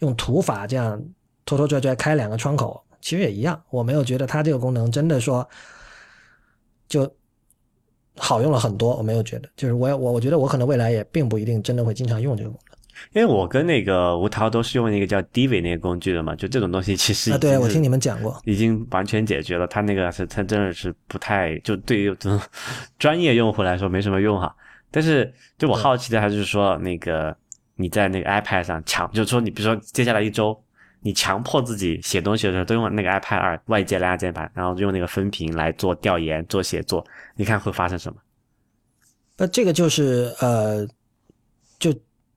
用图法这样拖拖拽拽开两个窗口，其实也一样，我没有觉得它这个功能真的说就好用了很多，我没有觉得，就是我我我觉得我可能未来也并不一定真的会经常用这个功能。因为我跟那个吴涛都是用那个叫 Divi 那个工具的嘛，就这种东西其实啊，对，我听你们讲过。已经完全解决了。他那个是他真的是不太就对于这种 专业用户来说没什么用哈。但是就我好奇的还是说，那个你在那个 iPad 上强，就是说你比如说接下来一周，你强迫自己写东西的时候都用那个 iPad 二外接蓝牙键盘，然后用那个分屏来做调研、做写作，你看会发生什么？那这个就是呃，就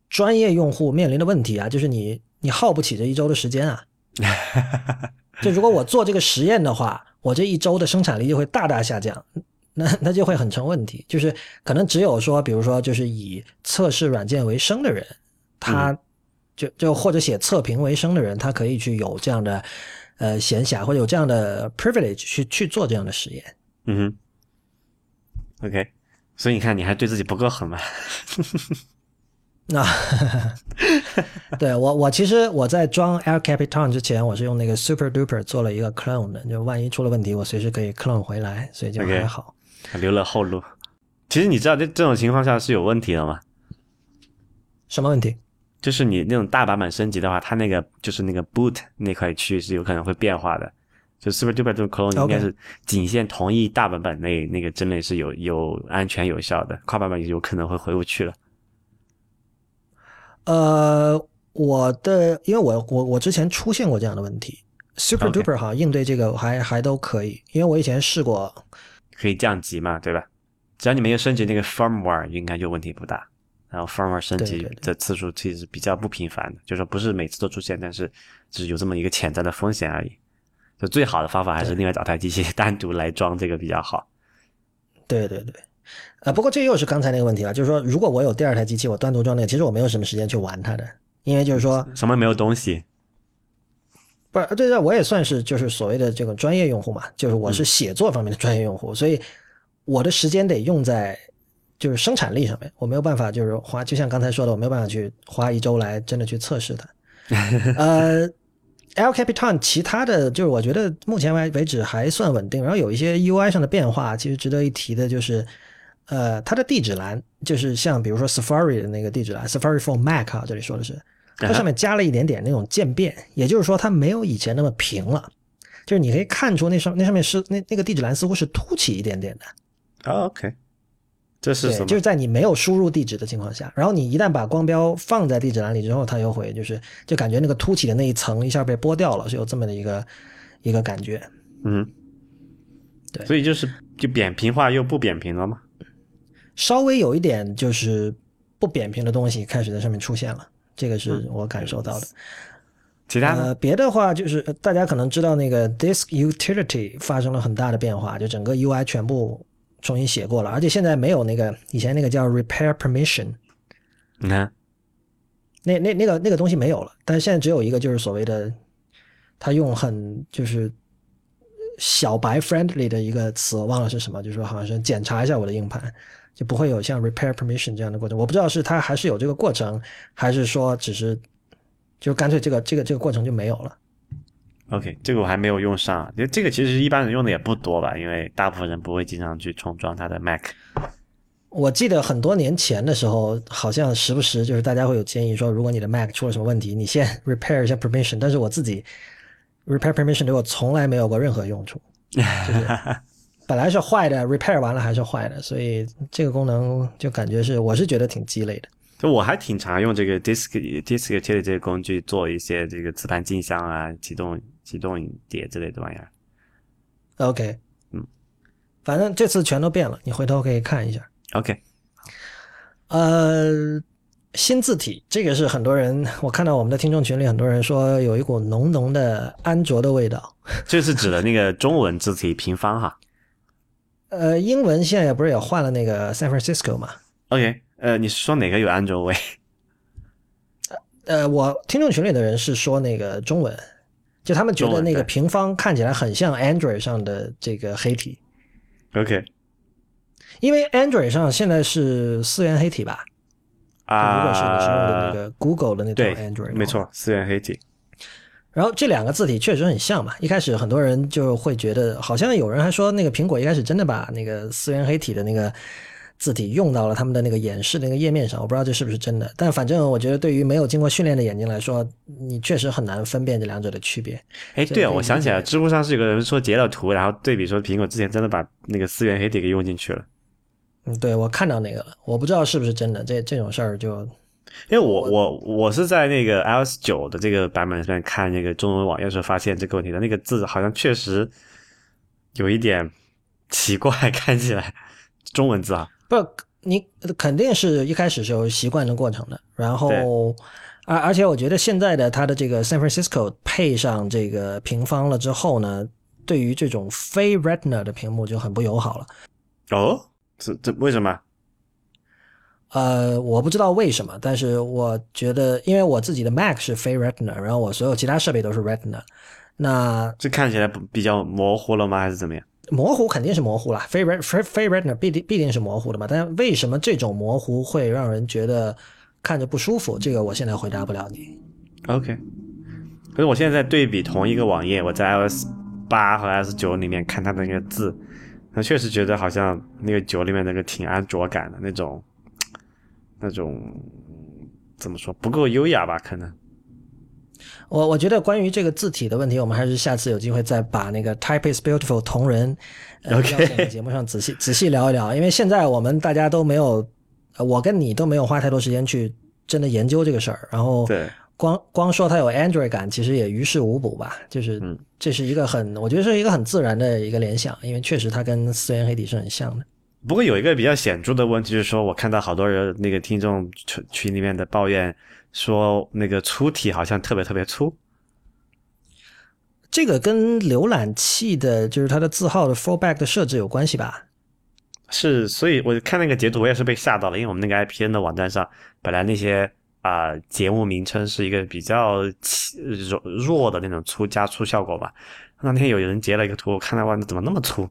专业用户面临的问题啊，就是你你耗不起这一周的时间啊。就如果我做这个实验的话，我这一周的生产力就会大大下降，那那就会很成问题。就是可能只有说，比如说就是以测试软件为生的人，他就就或者写测评为生的人，他可以去有这样的呃闲暇或者有这样的 privilege 去去做这样的实验。嗯哼，OK，所以你看，你还对自己不够狠嘛？那、对我我其实我在装 Air Capitan 之前，我是用那个 Super Duper 做了一个 clone 的，就万一出了问题，我随时可以 clone 回来，所以就还好。还留了后路。其实你知道这这种情况下是有问题的吗？什么问题？就是你那种大版本升级的话，它那个就是那个 boot 那块区域是有可能会变化的。就 Super Duper 这种 clone 应该是仅限同一大版本那那个之类是有有安全有效的，跨版本有可能会回不去了。呃，我的，因为我我我之前出现过这样的问题，Super Duper 哈应对这个还还都可以，因为我以前试过，可以降级嘛，对吧？只要你没有升级那个 firmware，应该就问题不大。然后 firmware 升级的次数其实比较不频繁的，就是说不是每次都出现，但是只是有这么一个潜在的风险而已。就最好的方法还是另外找台机器单独来装这个比较好。对对对，呃，不过这又是刚才那个问题了，就是说，如果我有第二台机器，我单独装那个，其实我没有什么时间去玩它的，因为就是说，什么没有东西？不是，对对，我也算是就是所谓的这个专业用户嘛，就是我嗯是写作方面的专业用户，所以我的时间得用在就是生产力上面，我没有办法就是花，就像刚才说的，我没有办法去花一周来真的去测试它。呃，El Capitan 其他的就是我觉得目前为为止还算稳定，然后有一些 UI 上的变化，其实值得一提的就是。呃，它的地址栏就是像比如说 Safari 的那个地址栏，Safari for Mac 啊，这里说的是，它上面加了一点点那种渐变，也就是说它没有以前那么平了，就是你可以看出那上那上面是那那个地址栏似乎是凸起一点点的，啊，OK，这是什，么？就是在你没有输入地址的情况下，然后你一旦把光标放在地址栏里之后，它又会就是就感觉那个凸起的那一层一下被剥掉了，是有这么的一个一个感觉。嗯，对所以就是就扁平化又不扁平了吗？稍微有一点就是不扁平的东西开始在上面出现了，这个是我感受到的。其他呢？呃，别的话就是呃大家可能知道那个 Disk Utility 发生了很大的变化，就整个 UI 全部重新写过了，而且现在没有那个以前那个叫 Repair Permission，你看，那那那个那个东西没有了，但是现在只有一个就是所谓的，他用很就是小白 friendly 的一个词，我忘了是什么，就是说好像是检查一下我的硬盘，就不会有像 repair permission 这样的过程。我不知道是它还是有这个过程，还是说只是就干脆这个这个这个过程就没有了。OK，这个我还没有用上，因为这个其实一般人用的也不多吧，因为大部分人不会经常去重装他的 Mac。我记得很多年前的时候，好像时不时就是大家会有建议说，如果你的 Mac 出了什么问题，你先 repair 一下 permission。但是我自己 repair permission 对我从来没有过任何用处，就是本来是坏的，repair 完了还是坏的，所以这个功能就感觉是我是觉得挺鸡肋的。就我还挺常用这个 Disk Disk Utility 这个工具做一些这个磁盘镜像啊、启动启动碟之类的玩意儿。OK，嗯，反正这次全都变了，你回头可以看一下。OK，呃，新字体这个是很多人，我看到我们的听众群里很多人说有一股浓浓的安卓的味道。这是指的那个中文字体平方哈。呃，英文现在也不是也换了那个 San Francisco 吗？OK，呃，你是说哪个有安卓味？呃，我听众群里的人是说那个中文，就他们觉得那个平方看起来很像 Android 上的这个黑体，OK 因为 Android 上现在是四元黑体吧？啊如果是你是用的那啊，个 Google 的那种对 Android，，没错，四元黑体。然后这两个字体确实很像嘛，一开始很多人就会觉得，好像有人还说那个苹果一开始真的把那个思源黑体的那个字体用到了他们的那个演示的那个页面上，我不知道这是不是真的，但反正我觉得对于没有经过训练的眼睛来说，你确实很难分辨这两者的区别。哎，对啊，我想起来，知乎上是有个人说截了图，然后对比说苹果之前真的把那个思源黑体给用进去了。嗯，对我看到那个了，我不知道是不是真的，这这种事儿就因为我我我是在那个 iOS 九的这个版本上面看那个中文网页时候发现这个问题的，那个字好像确实有一点奇怪，看起来中文字啊，不，你肯定是一开始是有习惯的过程的，然后，而而且我觉得现在的它的这个 San Francisco 配上这个平方了之后呢，对于这种非 Retina 的屏幕就很不友好了。哦，这这为什么？呃，我不知道为什么，但是我觉得，因为我自己的 Mac 是非 Retina，然后我所有其他设备都是 Retina，那这看起来不比较模糊了吗？还是怎么样？模糊肯定是模糊了，非 Ret 非非 retina 必定必定是模糊的嘛。但为什么这种模糊会让人觉得看着不舒服？这个我现在回答不了你。OK，可是我现在在对比同一个网页，我在 iOS 八和 iOS 九里面看它的那个字，那确实觉得好像那个九里面那个挺安卓感的那种，那种怎么说不够优雅吧？可能。我我觉得关于这个字体的问题，我们还是下次有机会再把那个 Type is Beautiful 同人邀请到节目上仔细 仔细聊一聊，因为现在我们大家都没有，呃我跟你都没有花太多时间去真的研究这个事儿，然后对，光光说它有 Android 感，其实也于事无补吧。就是嗯这是一个很，我觉得是一个很自然的一个联想，因为确实它跟四元黑体是很像的。不过有一个比较显著的问题，就是说我看到好多人那个听众群群里面的抱怨，说那个粗体好像特别特别粗。这个跟浏览器的，就是它的字号的 fallback 的设置有关系吧？是，所以我看那个截图，我也是被吓到了，因为我们那个 IPN 的网站上，本来那些啊、节目名称是一个比较轻弱弱的那种粗加粗效果吧。那天有人截了一个图，我看到哇，那怎么那么粗？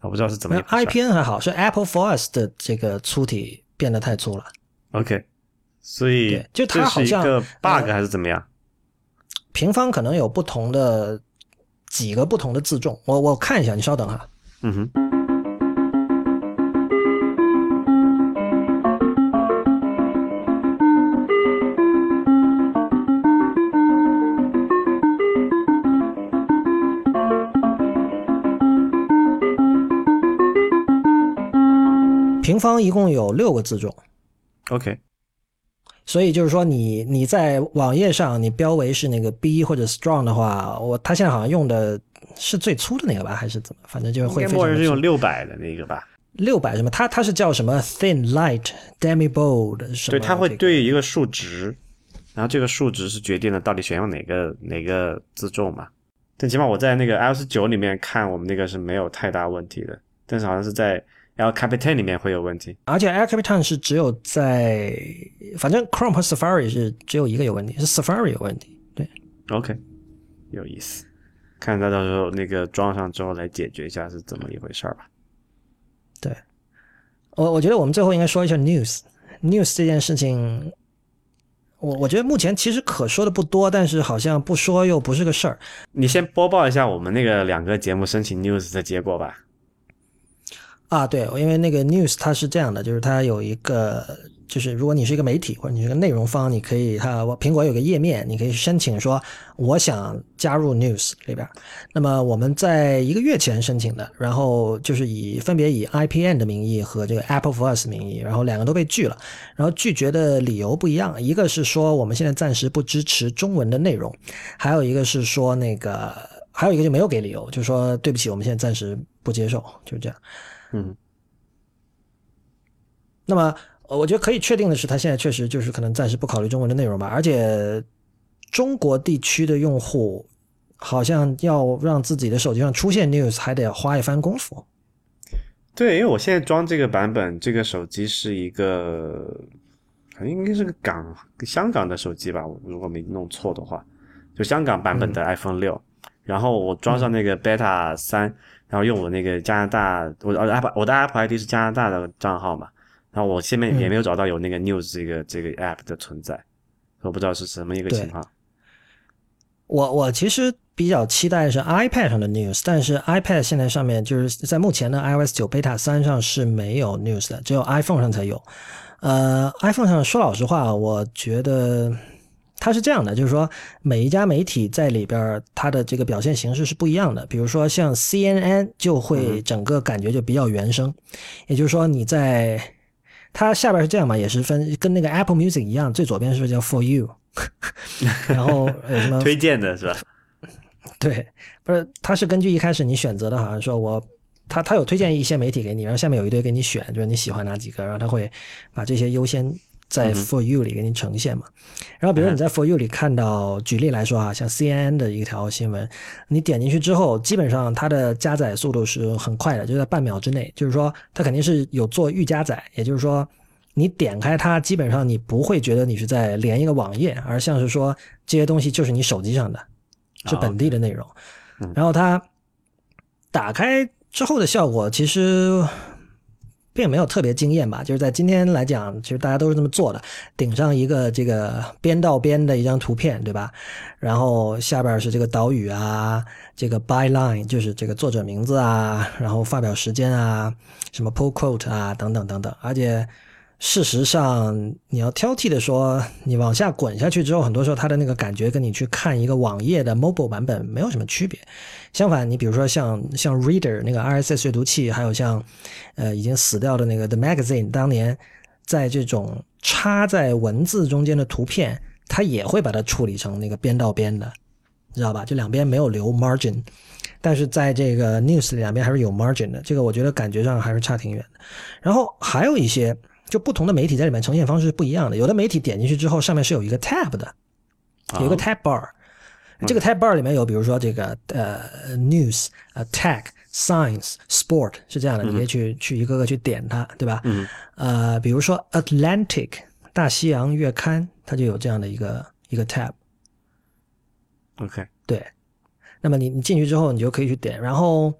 我不知道是怎么一回事。IPN 还好，是 Apple for Us 的这个粗体变得太粗了。OK，所以就它好像是一个 bug 呃还是怎么样？平方可能有不同的几个不同的自重，我我看一下，你稍等哈。嗯哼，平方一共有六个字重，OK，所以就是说你你在网页上你标为是那个 B 或者 strong 的话，我它现在好像用的是最粗的那个吧，还是怎么？反正就是应会默认是用的六百的那个吧？六百什么？它它是叫什么 thin light demi bold 什么？对，它会对一个数值，然后这个数值是决定了到底选用哪个哪个字重嘛。但起码我在那个 iOS 九里面看，我们那个是没有太大问题的，但是好像是在 L Capitan 里面会有问题。而且 Air Capitan 是只有在，反正 Chrome 和 Safari 是只有一个有问题，是 Safari 有问题。对，OK，有意思，看他到时候那个装上之后来解决一下是怎么一回事儿吧。我我觉得我们最后应该说一下 news news 这件事情，我我觉得目前其实可说的不多，但是好像不说又不是个事儿。你先播报一下我们那个两个节目申请 news 的结果吧。啊，对，因为那个 news 它是这样的，就是它有一个，就是如果你是一个媒体或者你是个内容方，你可以它苹果有个页面，你可以申请说我想加入 news 里边。那么我们在一个月前申请的，然后就是以分别以 IPN 的名义和这个 Apple for Us 名义，然后两个都被拒了。然后拒绝的理由不一样，一个是说我们现在暂时不支持中文的内容，还有一个是说那个，还有一个就没有给理由，就是说对不起，我们现在暂时不接受，就是这样。嗯，那么，呃我觉得可以确定的是，它现在确实就是可能暂时不考虑中文的内容吧，而且中国地区的用户好像要让自己的手机上出现 news 还得花一番功夫。对，因为我现在装这个版本，这个手机是一个，好像应该是个港香港的手机吧，我如果没弄错的话，就香港版本的 iPhone 六、然后我装上那个 Beta 三、然后用我那个加拿大，我的 App 我的 Apple ID 是加拿大的账号嘛，然后我现在也没有找到有那个 News 这个、这个 App 的存在，我不知道是什么一个情况。我我其实比较期待是 iPad 上的 news，但是 iPad 现在上面就是在目前的 iOS 九 Beta 三上是没有 news 的，只有 iPhone 上才有。呃，iPhone 上说老实话，我觉得它是这样的，就是说每一家媒体在里边它的这个表现形式是不一样的。比如说像 CNN 就会整个感觉就比较原生，也就是说你在它下边是这样嘛，也是分跟那个 Apple Music 一样，最左边是不是叫 For You？然后有什么 推荐的是吧？对，不是，它是根据一开始你选择的，好像说我，他他有推荐一些媒体给你，然后下面有一堆给你选，就是你喜欢哪几个，然后他会把这些优先在 For You 里给你呈现嘛。然后比如你在 For You 里看到，举例来说啊，像 CNN 的一条新闻，你点进去之后，基本上它的加载速度是很快的，就在半秒之内，就是说它肯定是有做预加载，也就是说。你点开它，基本上你不会觉得你是在连一个网页，而像是说这些东西就是你手机上的，是本地的内容。然后它打开之后的效果其实并没有特别惊艳吧，就是在今天来讲，其实大家都是这么做的，顶上一个这个边到边的一张图片，对吧？然后下边是这个岛屿啊，这个 byline 就是这个作者名字啊，然后发表时间啊，什么 pull quote 啊，等等等等，而且。事实上，你要挑剔的说，你往下滚下去之后，很多时候它的那个感觉跟你去看一个网页的 mobile 版本没有什么区别。相反，你比如说像像 Reader 那个 RSS 阅读器，还有像呃已经死掉的那个 The Magazine，当年在这种插在文字中间的图片，它也会把它处理成那个边到边的，你知道吧？就两边没有留 margin，但是在这个 News 两边还是有 margin 的。这个我觉得感觉上还是差挺远的。然后还有一些。就不同的媒体在里面呈现方式是不一样的。有的媒体点进去之后，上面是有一个 tab 的，有一个 tab bar。这个 tab bar 里面有，比如说这个呃 news、呃 tech、science、sport 是这样的，你可以去去一个个去点它，对吧？嗯。呃，比如说 Atlantic 大西洋月刊，它就有这样的一个一个 tab。OK。对。那么你你进去之后，你就可以去点。然后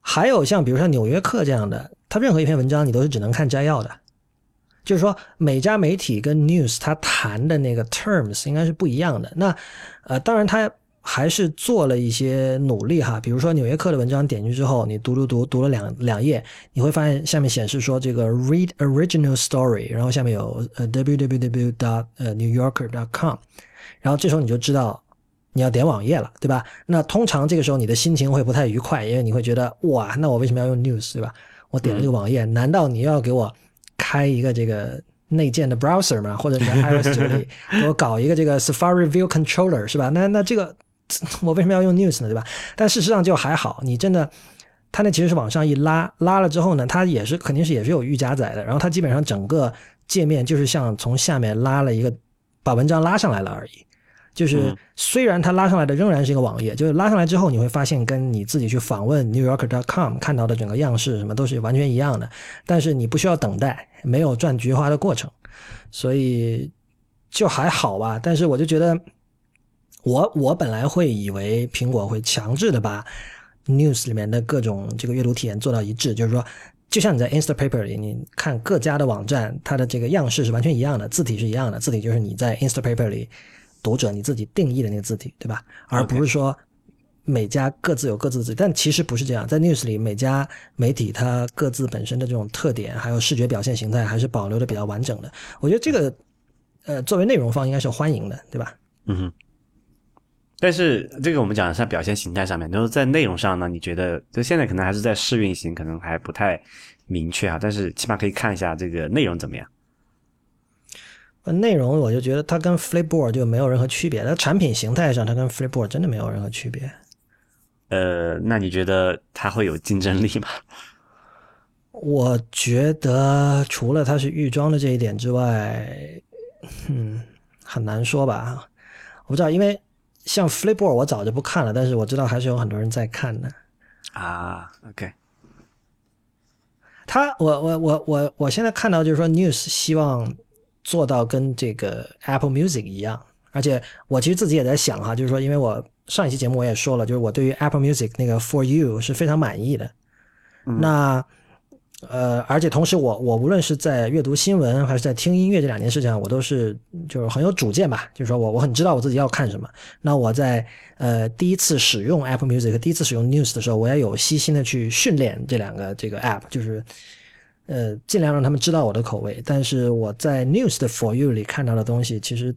还有像比如像纽约客这样的。它任何一篇文章，你都是只能看摘要的，就是说每家媒体跟 news 它谈的那个 terms 应该是不一样的。那呃，当然它还是做了一些努力哈，比如说《纽约客》的文章点进去之后，你读读读读了两两页，你会发现下面显示说这个 read original story，然后下面有呃 www dot 呃 newyorker dot com，然后这时候你就知道你要点网页了，对吧？那通常这个时候你的心情会不太愉快，因为你会觉得哇，那我为什么要用 news，对吧？我点了这个网页，难道你要给我开一个这个内建的 browser 吗？或者在 iOS 这里给我搞一个这个 Safari View Controller 是吧？那那这个我为什么要用 News 呢？对吧？但事实上就还好，你真的，它那其实是往上一拉，拉了之后呢，它也是肯定是也是有预加载的，然后它基本上整个界面就是像从下面拉了一个把文章拉上来了而已。就是虽然它拉上来的仍然是一个网页，就是拉上来之后你会发现跟你自己去访问 newyorker.com 看到的整个样式什么都是完全一样的，但是你不需要等待，没有转菊花的过程，所以就还好吧。但是我就觉得，我我本来会以为苹果会强制的把 news 里面的各种这个阅读体验做到一致，就是说，就像你在 Instapaper 里你看各家的网站，它的这个样式是完全一样的，字体是一样的，字体就是你在 Instapaper 里。读者你自己定义的那个字体，对吧？而不是说每家各自有各自的字，但其实不是这样。在 news 里，每家媒体它各自本身的这种特点，还有视觉表现形态，还是保留的比较完整的。我觉得这个，呃，作为内容方应该是欢迎的，对吧？嗯哼。但是这个我们讲的是表现形态上面，就是在内容上呢，你觉得就现在可能还是在试运行，可能还不太明确啊。但是起码可以看一下这个内容怎么样。内容我就觉得它跟 Flipboard 就没有任何区别，它产品形态上它跟 Flipboard 真的没有任何区别。呃，那你觉得它会有竞争力吗？我觉得除了它是预装的这一点之外，嗯，很难说吧。我不知道，因为像 Flipboard 我早就不看了，但是我知道还是有很多人在看的。啊，OK。他，我我我我我现在看到就是说 News 希望。做到跟这个 Apple Music 一样，而且我其实自己也在想哈，就是说，因为我上一期节目我也说了，就是我对于 Apple Music 那个 For You 是非常满意的。那呃，而且同时我我无论是在阅读新闻还是在听音乐这两件事情上，我都是就是很有主见吧，就是说我我很知道我自己要看什么。那我在呃第一次使用 Apple Music 第一次使用 News 的时候，我也有悉心的去训练这两个这个 App，就是。呃，尽量让他们知道我的口味，但是我在 News 的 For You 里看到的东西，其实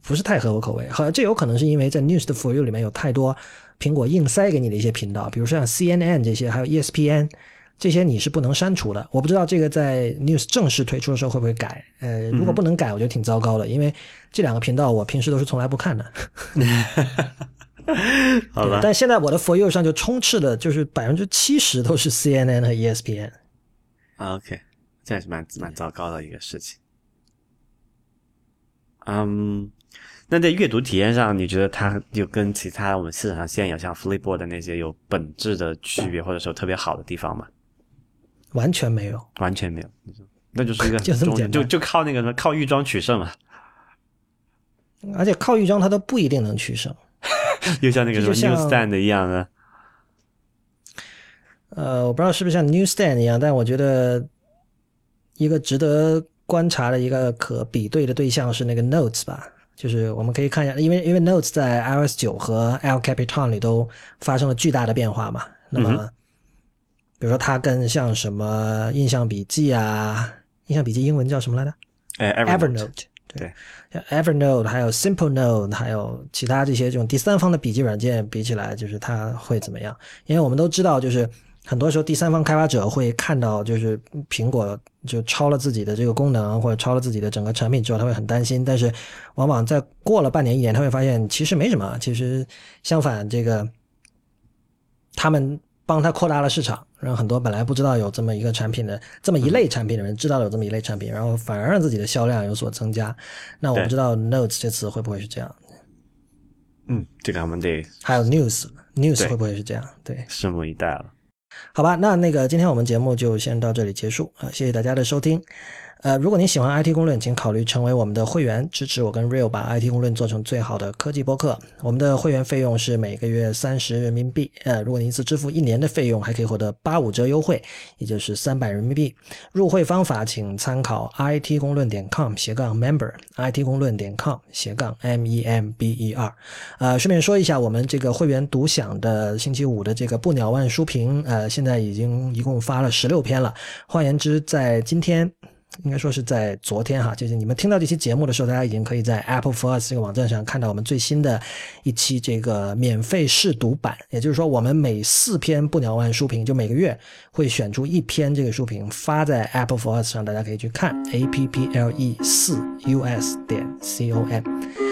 不是太合我口味。好，这有可能是因为在 News 的 For You 里面有太多苹果硬塞给你的一些频道，比如说像 CNN 这些，还有 ESPN 这些，你是不能删除的。我不知道这个在 News 正式推出的时候会不会改。呃，如果不能改，我觉得挺糟糕的，因为这两个频道我平时都是从来不看的。好吧。但现在我的 For You 上就充斥的，就是百分之七十都是 CNN 和 ESPN。OK，这也是蛮蛮糟糕的一个事情。嗯，那在阅读体验上，你觉得它有跟其他我们市场上现有像 Flipboard 的那些有本质的区别，或者说特别好的地方吗？完全没有，完全没有，那就是一个 就这么简单，就就靠那个什么靠预装取胜嘛。而且靠预装它都不一定能取胜，又像那个什么 Newsstand 一样的。呃，我不知道是不是像 Newsstand 一样，但我觉得一个值得观察的一个可比对的对象是那个 Notes 吧。就是我们可以看一下，因为因为 Notes 在 iOS 九和 El Capitan 里都发生了巨大的变化嘛。那么，比如说它跟像什么印象笔记啊，印象笔记英文叫什么来着？哎，Evernote。对，Evernote 还有 Simple Note，还有其他这些这种第三方的笔记软件比起来，就是它会怎么样？因为我们都知道，就是很多时候第三方开发者会看到，就是苹果就超了自己的这个功能，或者超了自己的整个产品之后，他会很担心。但是往往在过了半年一年，他会发现其实没什么，其实相反，这个他们。帮他扩大了市场，让很多本来不知道有这么一个产品的这么一类产品的人知道有这么一类产品，然后反而让自己的销量有所增加。那我不知道 Notes 这次会不会是这样？嗯，这个我们得还有 News，News 会不会是这样？对，拭目以待了。好吧，那那个今天我们节目就先到这里结束啊，谢谢大家的收听。呃，如果您喜欢 IT 公论，请考虑成为我们的会员，支持我跟 Real 把 IT 公论做成最好的科技播客。我们的会员费用是每个月三十人民币。呃，如果您一次支付一年的费用，还可以获得八五折优惠，也就是三百人民币。入会方法请参考 IT 公论点 com 斜杠 member，IT 公论点 com 斜杠 m e m b e r。呃，顺便说一下，我们这个会员独享的星期五的这个不鸟万书评，呃，现在已经一共发了十六篇了。换言之，在今天。应该说是在昨天哈，就是你们听到这期节目的时候，大家已经可以在 Apple for Us 这个网站上看到我们最新的一期这个免费试读版。也就是说，我们每四篇不鸟万书评，就每个月会选出一篇这个书评发在 Apple for Us 上，大家可以去看 A P P L E 四 U S 点 C O M。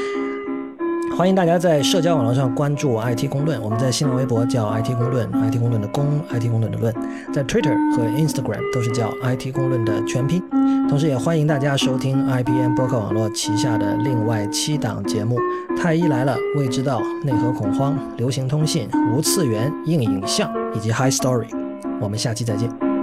欢迎大家在社交网络上关注 IT 公论，我们在新浪微博叫 IT 公论，IT 公论的公，IT 公论的论，在 Twitter 和 Instagram 都是叫 IT 公论的全拼。同时也欢迎大家收听 IPN 播客网络旗下的另外七档节目：太医来了、未知道、内核恐慌、流行通信、无次元、硬影像以及 High Story。我们下期再见。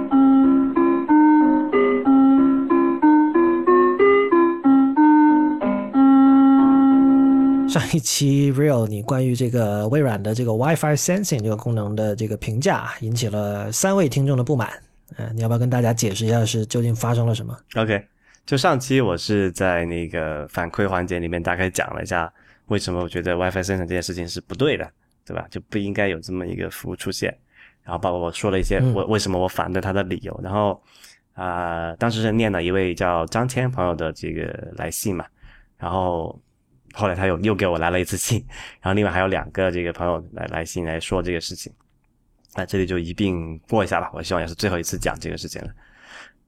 上一期 Real 你关于这个微软的这个 WiFi Sensing 这个功能的这个评价，引起了三位听众的不满。嗯，你要不要跟大家解释一下是究竟发生了什么？OK，就上期我是在那个反馈环节里面大概讲了一下，为什么我觉得 WiFi Sensing 这件事情是不对的，对吧？就不应该有这么一个服务出现。然后包括我说了一些我为什么我反对它的理由。然后啊，当时是念了一位叫张谦朋友的这个来信嘛，然后。后来他又又给我来了一次信，然后另外还有两个这个朋友来来信来说这个事情，那这里就一并过一下吧。我希望也是最后一次讲这个事情了。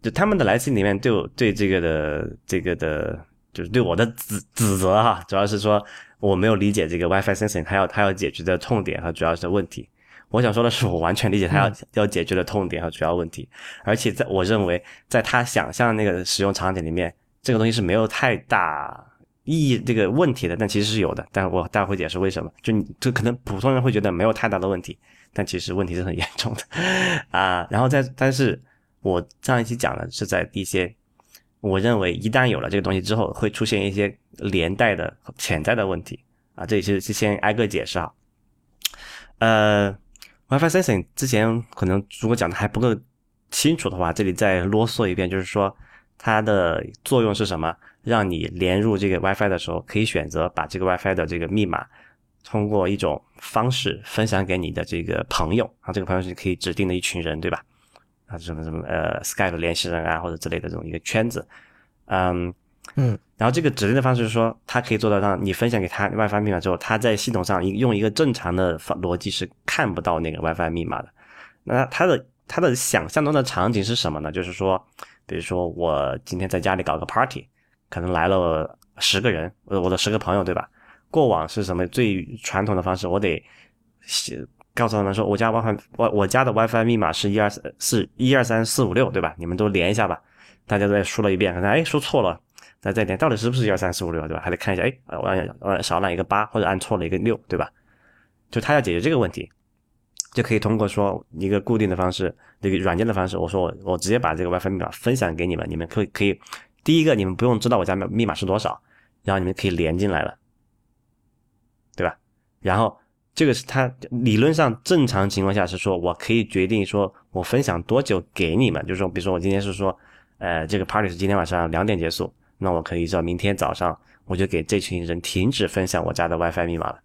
就他们的来信里面对我对这个的这个的，就是对我的指指责哈，主要是说我没有理解这个 WiFi sensing 他要他要解决的痛点和主要的问题。我想说的是，我完全理解他要要解决的痛点和主要问题，而且在我认为在他想象那个使用场景里面，这个东西是没有太大。意义这个问题的，但其实是有的，但我待会解释为什么。就你这可能普通人会觉得没有太大的问题，但其实问题是很严重的 啊。然后在，但是我上一期讲的是在一些我认为一旦有了这个东西之后，会出现一些连带的潜在的问题啊。这里是先挨个解释啊。呃，WiFi sensing 之前可能如果讲的还不够清楚的话，这里再啰嗦一遍，就是说它的作用是什么？让你连入这个 WiFi 的时候，可以选择把这个 WiFi 的这个密码通过一种方式分享给你的这个朋友啊，这个朋友是可以指定的一群人，对吧？啊，什么什么呃，Skype 联系人啊，或者之类的这种一个圈子，嗯嗯，然后这个指定的方式是说，它可以做到让你分享给他 WiFi 密码之后，他在系统上一用一个正常的逻辑是看不到那个 WiFi 密码的。那他的他的想象中的场景是什么呢？就是说，比如说我今天在家里搞个 party。可能来了十个人，呃，我的十个朋友，对吧？过往是什么最传统的方式？我得写告诉他们说，我家 WiFi，我我家的 WiFi 密码是一二四一二三四五六，对吧？你们都连一下吧。大家再说了一遍，可能哎说错了，再再连，到底是不是一二三四五六，对吧？还得看一下，哎，我按我少按一个八，或者按错了一个六，对吧？就他要解决这个问题，就可以通过说一个固定的方式，这个软件的方式，我说我我直接把这个 WiFi 密码分享给你们，你们可以可以。第一个，你们不用知道我家密码是多少，然后你们可以连进来了，对吧？然后这个是它理论上正常情况下是说我可以决定说我分享多久给你们，就是说，比如说我今天是说，呃，这个 party 是今天晚上两点结束，那我可以知道明天早上我就给这群人停止分享我家的 WiFi 密码了。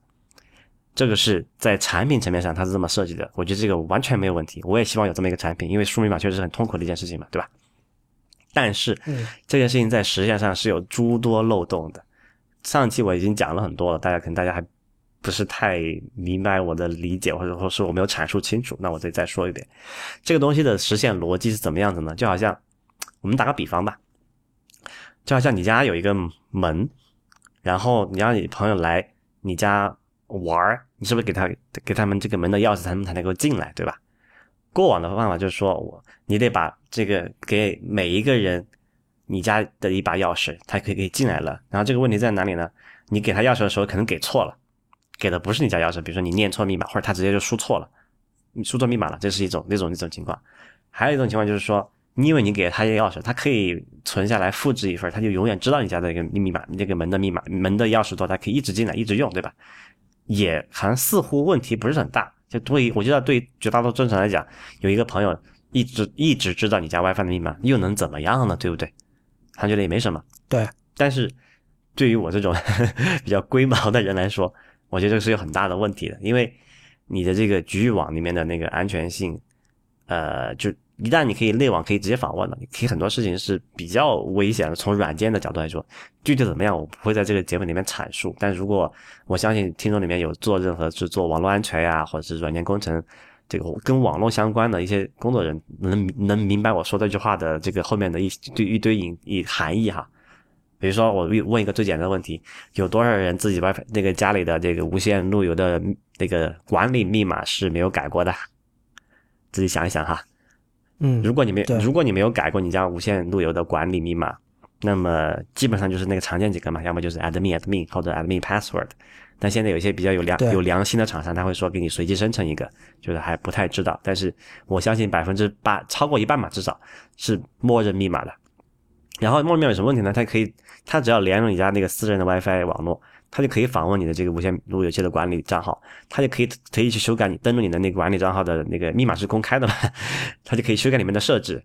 这个是在产品层面上它是这么设计的，我觉得这个完全没有问题。我也希望有这么一个产品，因为输密码确实是很痛苦的一件事情嘛，对吧？但是这件事情在实践上是有诸多漏洞的。上期我已经讲了很多了，大家可能大家还。不是太明白我的理解，或者说是我没有阐述清楚，那我再再说一遍，这个东西的实现逻辑是怎么样子呢？就好像我们打个比方吧，就好像你家有一个门，然后你让你朋友来你家玩儿，你是不是给他给他们这个门的钥匙，他们才能够进来，对吧？过往的方法就是说我你得把这个给每一个人你家的一把钥匙，他可以可以进来了。然后这个问题在哪里呢？你给他钥匙的时候可能给错了。给的不是你家钥匙，比如说你念错密码，或者他直接就输错了，你输错密码了，这是一种那种那种情况。还有一种情况就是说，你以为你给了他一个钥匙，他可以存下来复制一份，他就永远知道你家的一个密码，这个门的密码，门的钥匙多，他可以一直进来一直用，对吧？也好像似乎问题不是很大。就对于我觉得对绝大多数正常来讲，有一个朋友一直一直知道你家 WiFi 的密码，又能怎么样呢？对不对？他觉得也没什么。对。但是对于我这种 比较龟毛的人来说，我觉得这个是有很大的问题的，因为你的这个局域网里面的那个安全性，呃，就一旦你可以内网可以直接访问了，你可以很多事情是比较危险的。从软件的角度来说，具体怎么样我不会在这个节目里面阐述。但如果我相信听众里面有做任何是做网络安全呀，或者是软件工程，这个跟网络相关的一些工作人能能明白我说这句话的这个后面的一堆一堆隐隐含义哈。比如说，我问一个最简单的问题：有多少人自己 WiFi 那个家里的这个无线路由的那个管理密码是没有改过的？自己想一想哈。嗯，如果你没如果你没有改过你家无线路由的管理密码，那么基本上就是那个常见几个嘛，要么就是 admin admin 或者 admin password。但现在有一些比较有良有良心的厂商，他会说给你随机生成一个，就是还不太知道。但是我相信百分之八超过一半嘛，至少是默认密码的。然后默认密码有什么问题呢？它可以，它只要连入你家那个私人的 WiFi 网络，它就可以访问你的这个无线路由器的管理账号，它就可以可以去修改你登录你的那个管理账号的那个密码是公开的嘛？它就可以修改里面的设置，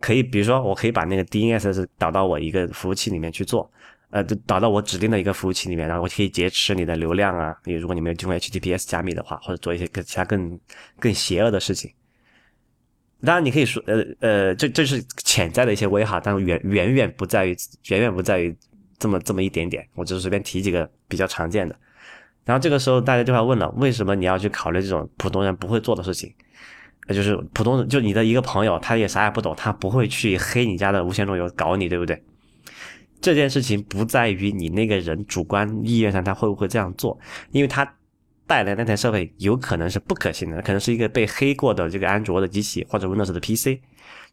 可以比如说我可以把那个 DNS 导到我一个服务器里面去做，呃，导到我指定的一个服务器里面，然后我可以劫持你的流量啊，你如果你没有经过 HTTPS 加密的话，或者做一些更其他更更邪恶的事情。当然，你可以说，呃呃，这这是潜在的一些危害，但远远远不在于，远远不在于这么这么一点点。我只是随便提几个比较常见的。然后这个时候大家就要问了，为什么你要去考虑这种普通人不会做的事情？那就是普通人，就你的一个朋友，他也啥也不懂，他不会去黑你家的无线路由搞你，对不对？这件事情不在于你那个人主观意愿上他会不会这样做，因为他。带来那台设备有可能是不可信的，可能是一个被黑过的这个安卓的机器或者 Windows 的 PC，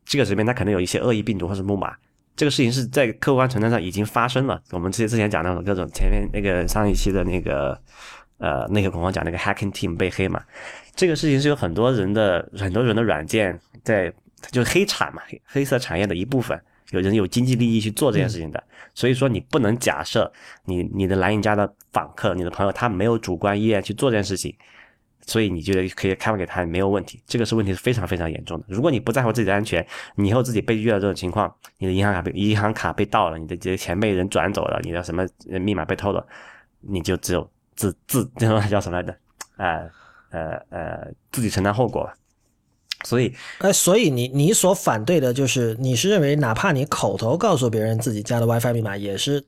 这个里面它可能有一些恶意病毒或者木马，这个事情是在客观存在上已经发生了。我们之前之前讲那种各种前面那个上一期的那个呃那个恐慌讲那个 Hacking Team 被黑嘛，这个事情是有很多人的很多人的软件在就是黑产嘛，黑色产业的一部分。有人有经济利益去做这件事情的，所以说你不能假设你你的蓝营家的访客、你的朋友他没有主观意愿去做这件事情，所以你觉得可以开放给他没有问题。这个是问题是非常非常严重的。如果你不在乎自己的安全，你以后自己被遇到这种情况，你的银行卡被银行卡被盗了，你的这些钱被人转走了，你的什么密码被偷了，你就只有自自这种叫什么来着？呃呃呃，自己承担后果了。所以，哎，所以你你所反对的就是，你是认为哪怕你口头告诉别人自己家的 WiFi 密码，也是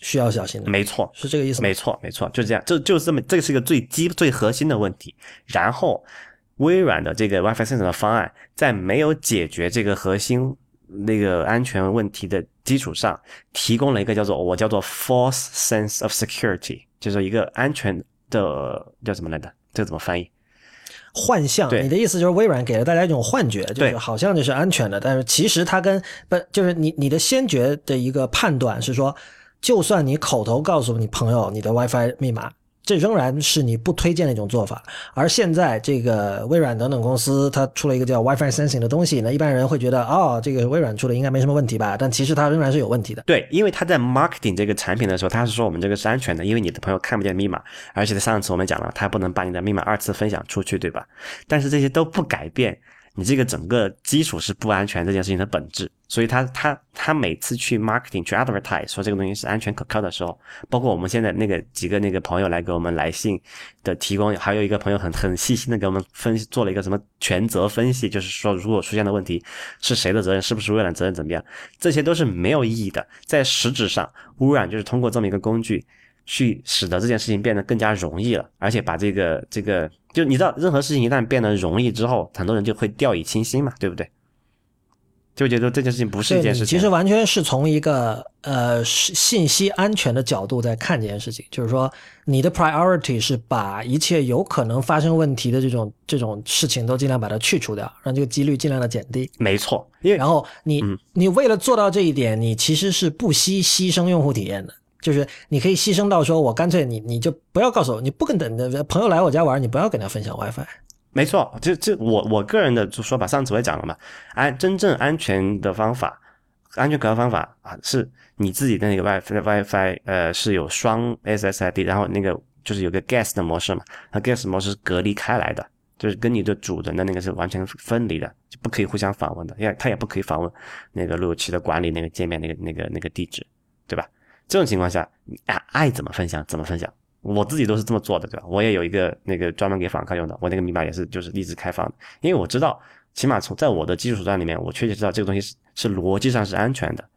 需要小心的。没错，是这个意思。没错，没错，就是这样，就就是这么，这是一个最基最核心的问题。然后，微软的这个 WiFi Sensor 的方案，在没有解决这个核心那个安全问题的基础上，提供了一个叫做我叫做 false sense of security，就是一个安全的叫什么来着？这个怎么翻译？幻象，你的意思就是微软给了大家一种幻觉，就是好像就是安全的，但是其实它跟不就是你你的先觉的一个判断是说，就算你口头告诉你朋友你的 WiFi 密码，这仍然是你不推荐的一种做法。而现在这个微软等等公司，它出了一个叫 WiFi Sensing 的东西，那一般人会觉得，哦，这个微软出的应该没什么问题吧？但其实它仍然是有问题的。对，因为他在 marketing 这个产品的时候，他是说我们这个是安全的，因为你的朋友看不见密码，而且上次我们讲了，他不能把你的密码二次分享出去，对吧？但是这些都不改变。你这个整个基础是不安全这件事情的本质，所以他他他每次去 marketing 去 advertise 说这个东西是安全可靠的时候，包括我们现在那个几个那个朋友来给我们来信的提供，还有一个朋友很很细心的给我们分析做了一个什么全责分析，就是说如果出现的问题是谁的责任，是不是微软责任怎么样，这些都是没有意义的，在实质上，微软就是通过这么一个工具。去使得这件事情变得更加容易了，而且把这个这个，就你知道，任何事情一旦变得容易之后，很多人就会掉以轻心嘛，对不对？就觉得这件事情不是一件事情。其实完全是从一个呃信息安全的角度在看这件事情，就是说你的 priority 是把一切有可能发生问题的这种这种事情都尽量把它去除掉，让这个几率尽量的减低。没错，因为然后你你为了做到这一点，你其实是不惜牺牲用户体验的。就是你可以牺牲到说，我干脆你你就不要告诉我，你不跟等的朋友来我家玩，你不要跟他分享 WiFi。没错，这这我我个人的就说法，上次我也讲了嘛，安真正安全的方法，安全可靠方法啊，是你自己的那个 WiFi WiFi 呃是有双 SSID，然后那个就是有个 Guest 的模式嘛，那 Guest 模式是隔离开来的，就是跟你的主人的那个是完全分离的，就不可以互相访问的，因为他也不可以访问那个路由器的管理那个界面那个那个那个地址，对吧？这种情况下，你爱爱怎么分享怎么分享，我自己都是这么做的，对吧？我也有一个那个专门给访客用的，我那个密码也是就是一直开放的，因为我知道，起码从在我的基础手段里面，我确切知道这个东西是是逻辑上是安全的。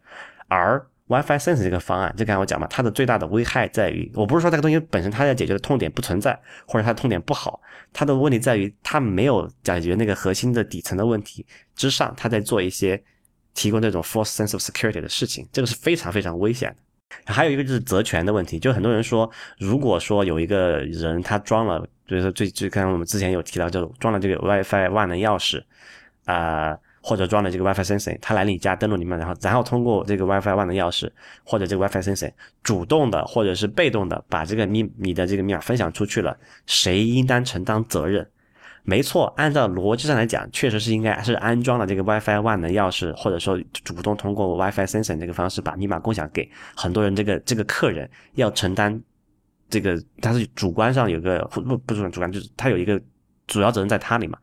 而 WiFi Sense 这个方案，就刚才我讲嘛，它的最大的危害在于，我不是说这个东西本身它要解决的痛点不存在，或者它的痛点不好，它的问题在于它没有解决那个核心的底层的问题之上，它在做一些提供这种 false sense of security 的事情，这个是非常非常危险的。还有一个就是责权的问题，就很多人说，如果说有一个人他装了，比如说最最刚刚我们之前有提到，就装了这个 WiFi 万能钥匙，啊，或者装了这个 WiFi Sensing，他来你家登录你们，然后然后通过这个 WiFi 万能钥匙或者这个 WiFi Sensing，主动的或者是被动的把这个密你的这个密码分享出去了，谁应当承担责任？没错，按照逻辑上来讲，确实是应该是安装了这个 WiFi 万能钥匙，或者说主动通过 WiFi Sense 这个方式把密码共享给很多人。这个这个客人要承担这个，他是主观上有个不不是主观，就是他有一个主要责任在他里嘛。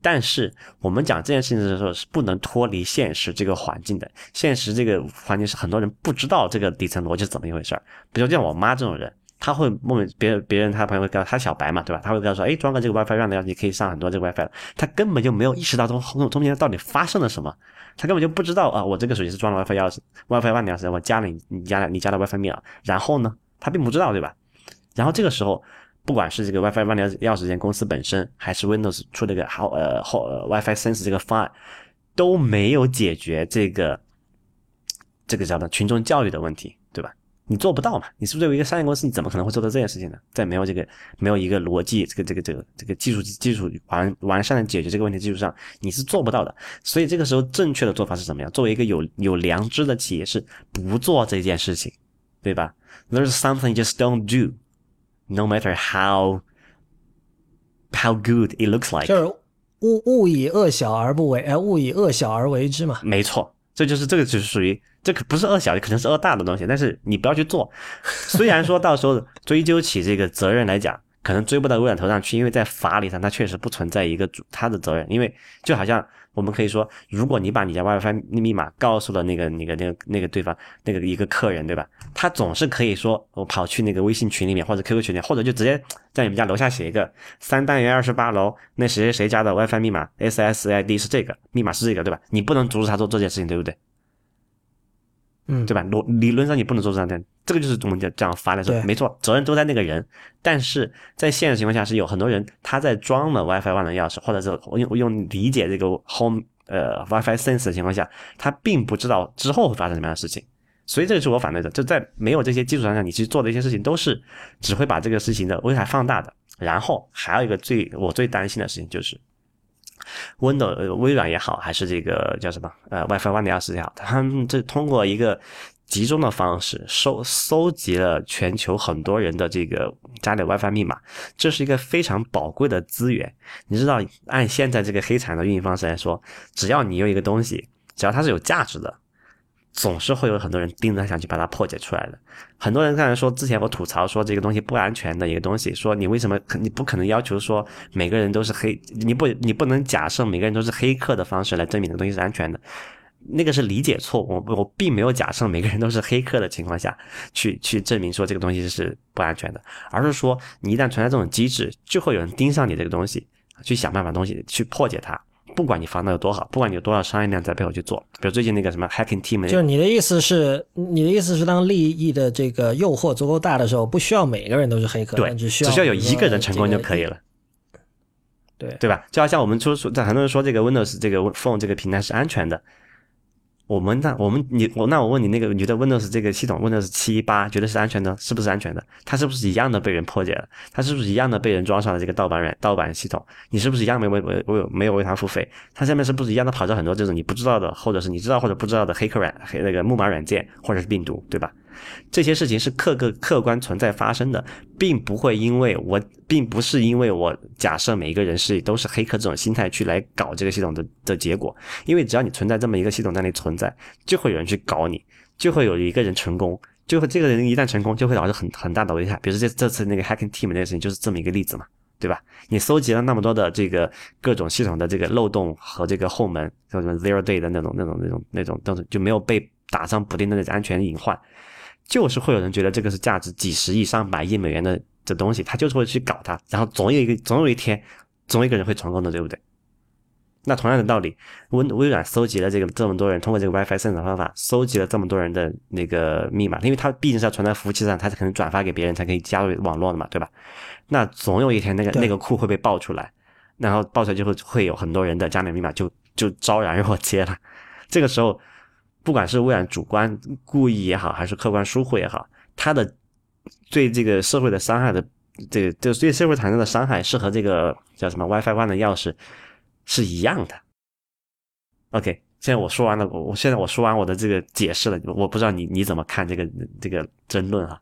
但是我们讲这件事情的时候是不能脱离现实这个环境的，现实这个环境是很多人不知道这个底层逻辑是怎么一回事儿。比如像我妈这种人。他会问别人，别人他朋友会告诉他小白嘛，对吧？他会跟他说，哎，装个这个 WiFi 让的，你可以上很多这个 WiFi 了。他根本就没有意识到中中中间到底发生了什么，他根本就不知道啊，我这个手机是装了 WiFi 钥匙，WiFi 万能钥匙，我加了你你加了你加了 WiFi 密码，然后呢，他并不知道，对吧？然后这个时候，不管是这个 WiFi 万能钥匙这间公司本身，还是 Windows 出这个好呃后 WiFi Sense 这个方案，都没有解决这个这个叫做群众教育的问题，你做不到嘛？你是不是作为一个商业公司，你怎么可能会做到这件事情呢？在没有这个没有一个逻辑，这个这个这个这个技术基础完完善的解决这个问题基础上，你是做不到的。所以这个时候正确的做法是什么样？作为一个有有良知的企业，是不做这件事情，对吧？There's something just don't do, no matter how how good it looks like。就是勿勿以恶小而不为，哎，勿以恶小而为之嘛。没错，这就是这个就是属于。这可不是恶小，可能是恶大的东西，但是你不要去做。虽然说到时候追究起这个责任来讲，可能追不到微软头上去，因为在法理上它确实不存在一个主他的责任。因为就好像我们可以说，如果你把你家 WiFi 密码告诉了那个那个那个那个对方那个一个客人，对吧？他总是可以说我跑去那个微信群里面或者 QQ 群里，或者就直接在你们家楼下写一个三单元二十八楼那谁谁谁家的 WiFi 密码 SSID 是这个密码是这个，对吧？你不能阻止他做这件事情，对不对？嗯，对吧？逻理论上你不能做这样的，这个就是我们讲这样发来说，没错，责任都在那个人。但是在现实情况下，是有很多人他在装了 WiFi 万能钥匙，或者是用用理解这个 Home 呃 WiFi Sense 的情况下，他并不知道之后会发生什么样的事情。所以这个是我反对的，就在没有这些基础上，你去做的一些事情都是只会把这个事情的危害放大的。然后还有一个最我最担心的事情就是。Windows 微软也好，还是这个叫什么呃 WiFi 万能钥匙也好，他们这通过一个集中的方式收搜集了全球很多人的这个家里 WiFi 密码，这是一个非常宝贵的资源。你知道，按现在这个黑产的运营方式来说，只要你有一个东西，只要它是有价值的，总是会有很多人盯着想去把它破解出来的。很多人刚才说，之前我吐槽说这个东西不安全的一个东西，说你为什么你不可能要求说每个人都是黑，你不你不能假设每个人都是黑客的方式来证明这个东西是安全的。那个是理解错误，我我并没有假设每个人都是黑客的情况下去去证明说这个东西是不安全的，而是说你一旦存在这种机制，就会有人盯上你这个东西，去想办法东西去破解它。不管你防的有多好，不管你有多少商业量在背后去做，比如最近那个什么 hacking team，就是你的意思是，你的意思是，当利益的这个诱惑足够大的时候，不需要每个人都是黑客，对，只需要只需要有一个人成功就可以了。对对吧？就好像我们说说，在很多人说这个 Windows 这个 Phone 这个平台是安全的，我们那我们你我那我问你，那个你觉得 Windows 这个系统 Windows 七八觉得是安全的，是不是安全的？它是不是一样的被人破解了？它是不是一样的被人装上了这个盗版软盗版系统？你是不是一样没为为为没有为它付费？它下面是不是一样的跑着很多这种你不知道的，或者是你知道或者不知道的黑客软黑那个木马软件或者是病毒，对吧？这些事情是客个客观存在发生的，并不会因为我，并不是因为我假设每一个人是都是黑客这种心态去来搞这个系统的的结果，因为只要你存在这么一个系统在那里存在，就会有人去搞你，就会有一个人成功，就会这个人一旦成功，就会导致很很大的危害。比如说这这次那个 hacking team 那个事情就是这么一个例子嘛，对吧？你搜集了那么多的这个各种系统的这个漏洞和这个后门，叫什么 zero day 的那种那种那种那种那种就没有被打上补丁的那种安全隐患。就是会有人觉得这个是价值几十亿、上百亿美元的这东西，他就是会去搞它，然后总有一个总有一天，总有一个人会成功的，对不对？那同样的道理，微微软搜集了这个这么多人通过这个 WiFi 生成方法搜集了这么多人的那个密码，因为它毕竟是要传在服务器上，它才可能转发给别人才可以加入网络的嘛，对吧？那总有一天那个那个库会被爆出来，然后爆出来就会会有很多人的加密密码就就昭然若揭了，这个时候。不管是微软主观故意也好，还是客观疏忽也好，它的对这个社会的伤害的，这个就对社会产生的伤害是和这个叫什么 WiFi One 的钥匙是一样的。OK，现在我说完了，我我现在我说完我的这个解释了，我不知道你你怎么看这个这个争论啊？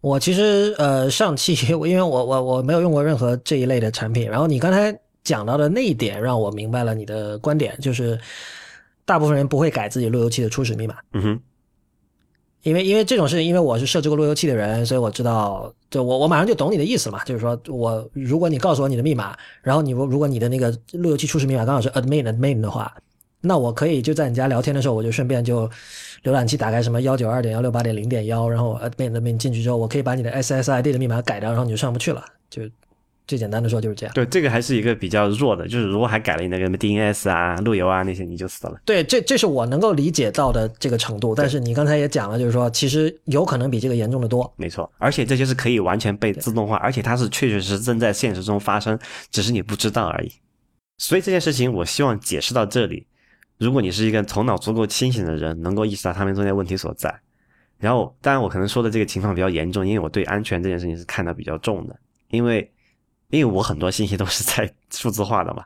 我其实呃上期 因为我我我没有用过任何这一类的产品，然后你刚才讲到的那一点让我明白了你的观点，就是大部分人不会改自己路由器的初始密码，嗯哼，因为因为这种事情，因为我是设置过路由器的人，所以我知道，就我我马上就懂你的意思了嘛，就是说我如果你告诉我你的密码，然后你如如果你的那个路由器初始密码刚好是 admin admin 的话，那我可以就在你家聊天的时候，我就顺便就浏览器打开什么幺九二点幺六八点零点幺，然后 admin admin 进去之后，我可以把你的 SSID 的密码改掉，然后你就上不去了，就最简单的说就是这样。对，这个还是一个比较弱的，就是如果还改了你那个 DNS 啊、路由啊那些，你就死了。对，这这是我能够理解到的这个程度，但是你刚才也讲了，就是说其实有可能比这个严重的多。没错，而且这些是可以完全被自动化，而且它是确确实实正在现实中发生，只是你不知道而已。所以这件事情，我希望解释到这里。如果你是一个头脑足够清醒的人，能够意识到他们中间问题所在，然后，当然我可能说的这个情况比较严重，因为我对安全这件事情是看得比较重的，因为因为我很多信息都是在数字化的嘛。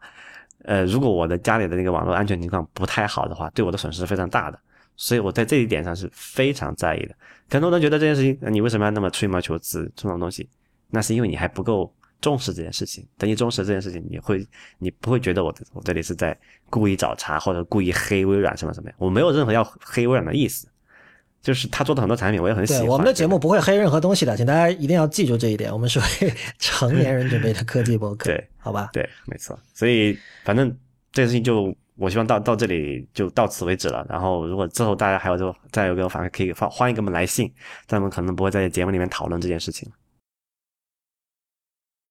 呃，如果我的家里的那个网络安全情况不太好的话，对我的损失是非常大的，所以我在这一点上是非常在意的。很多人觉得这件事情，你为什么要那么吹毛求疵这种东西？那是因为你还不够重视这件事情。等你重视这件事情，你会你不会觉得我我这里是在故意找茬或者故意黑微软什么什么？我没有任何要黑微软的意思，就是他做的很多产品我也很喜欢。对，我们的节目不会黑任何东西的，请大家一定要记住这一点。我们是为 成年人准备的科技博客，对，好吧？对，没错。所以反正这件事情就我希望到到这里就到此为止了。然后如果之后大家还有就再有给我反馈，可以发欢迎给我们来信，但我们可能不会在节目里面讨论这件事情。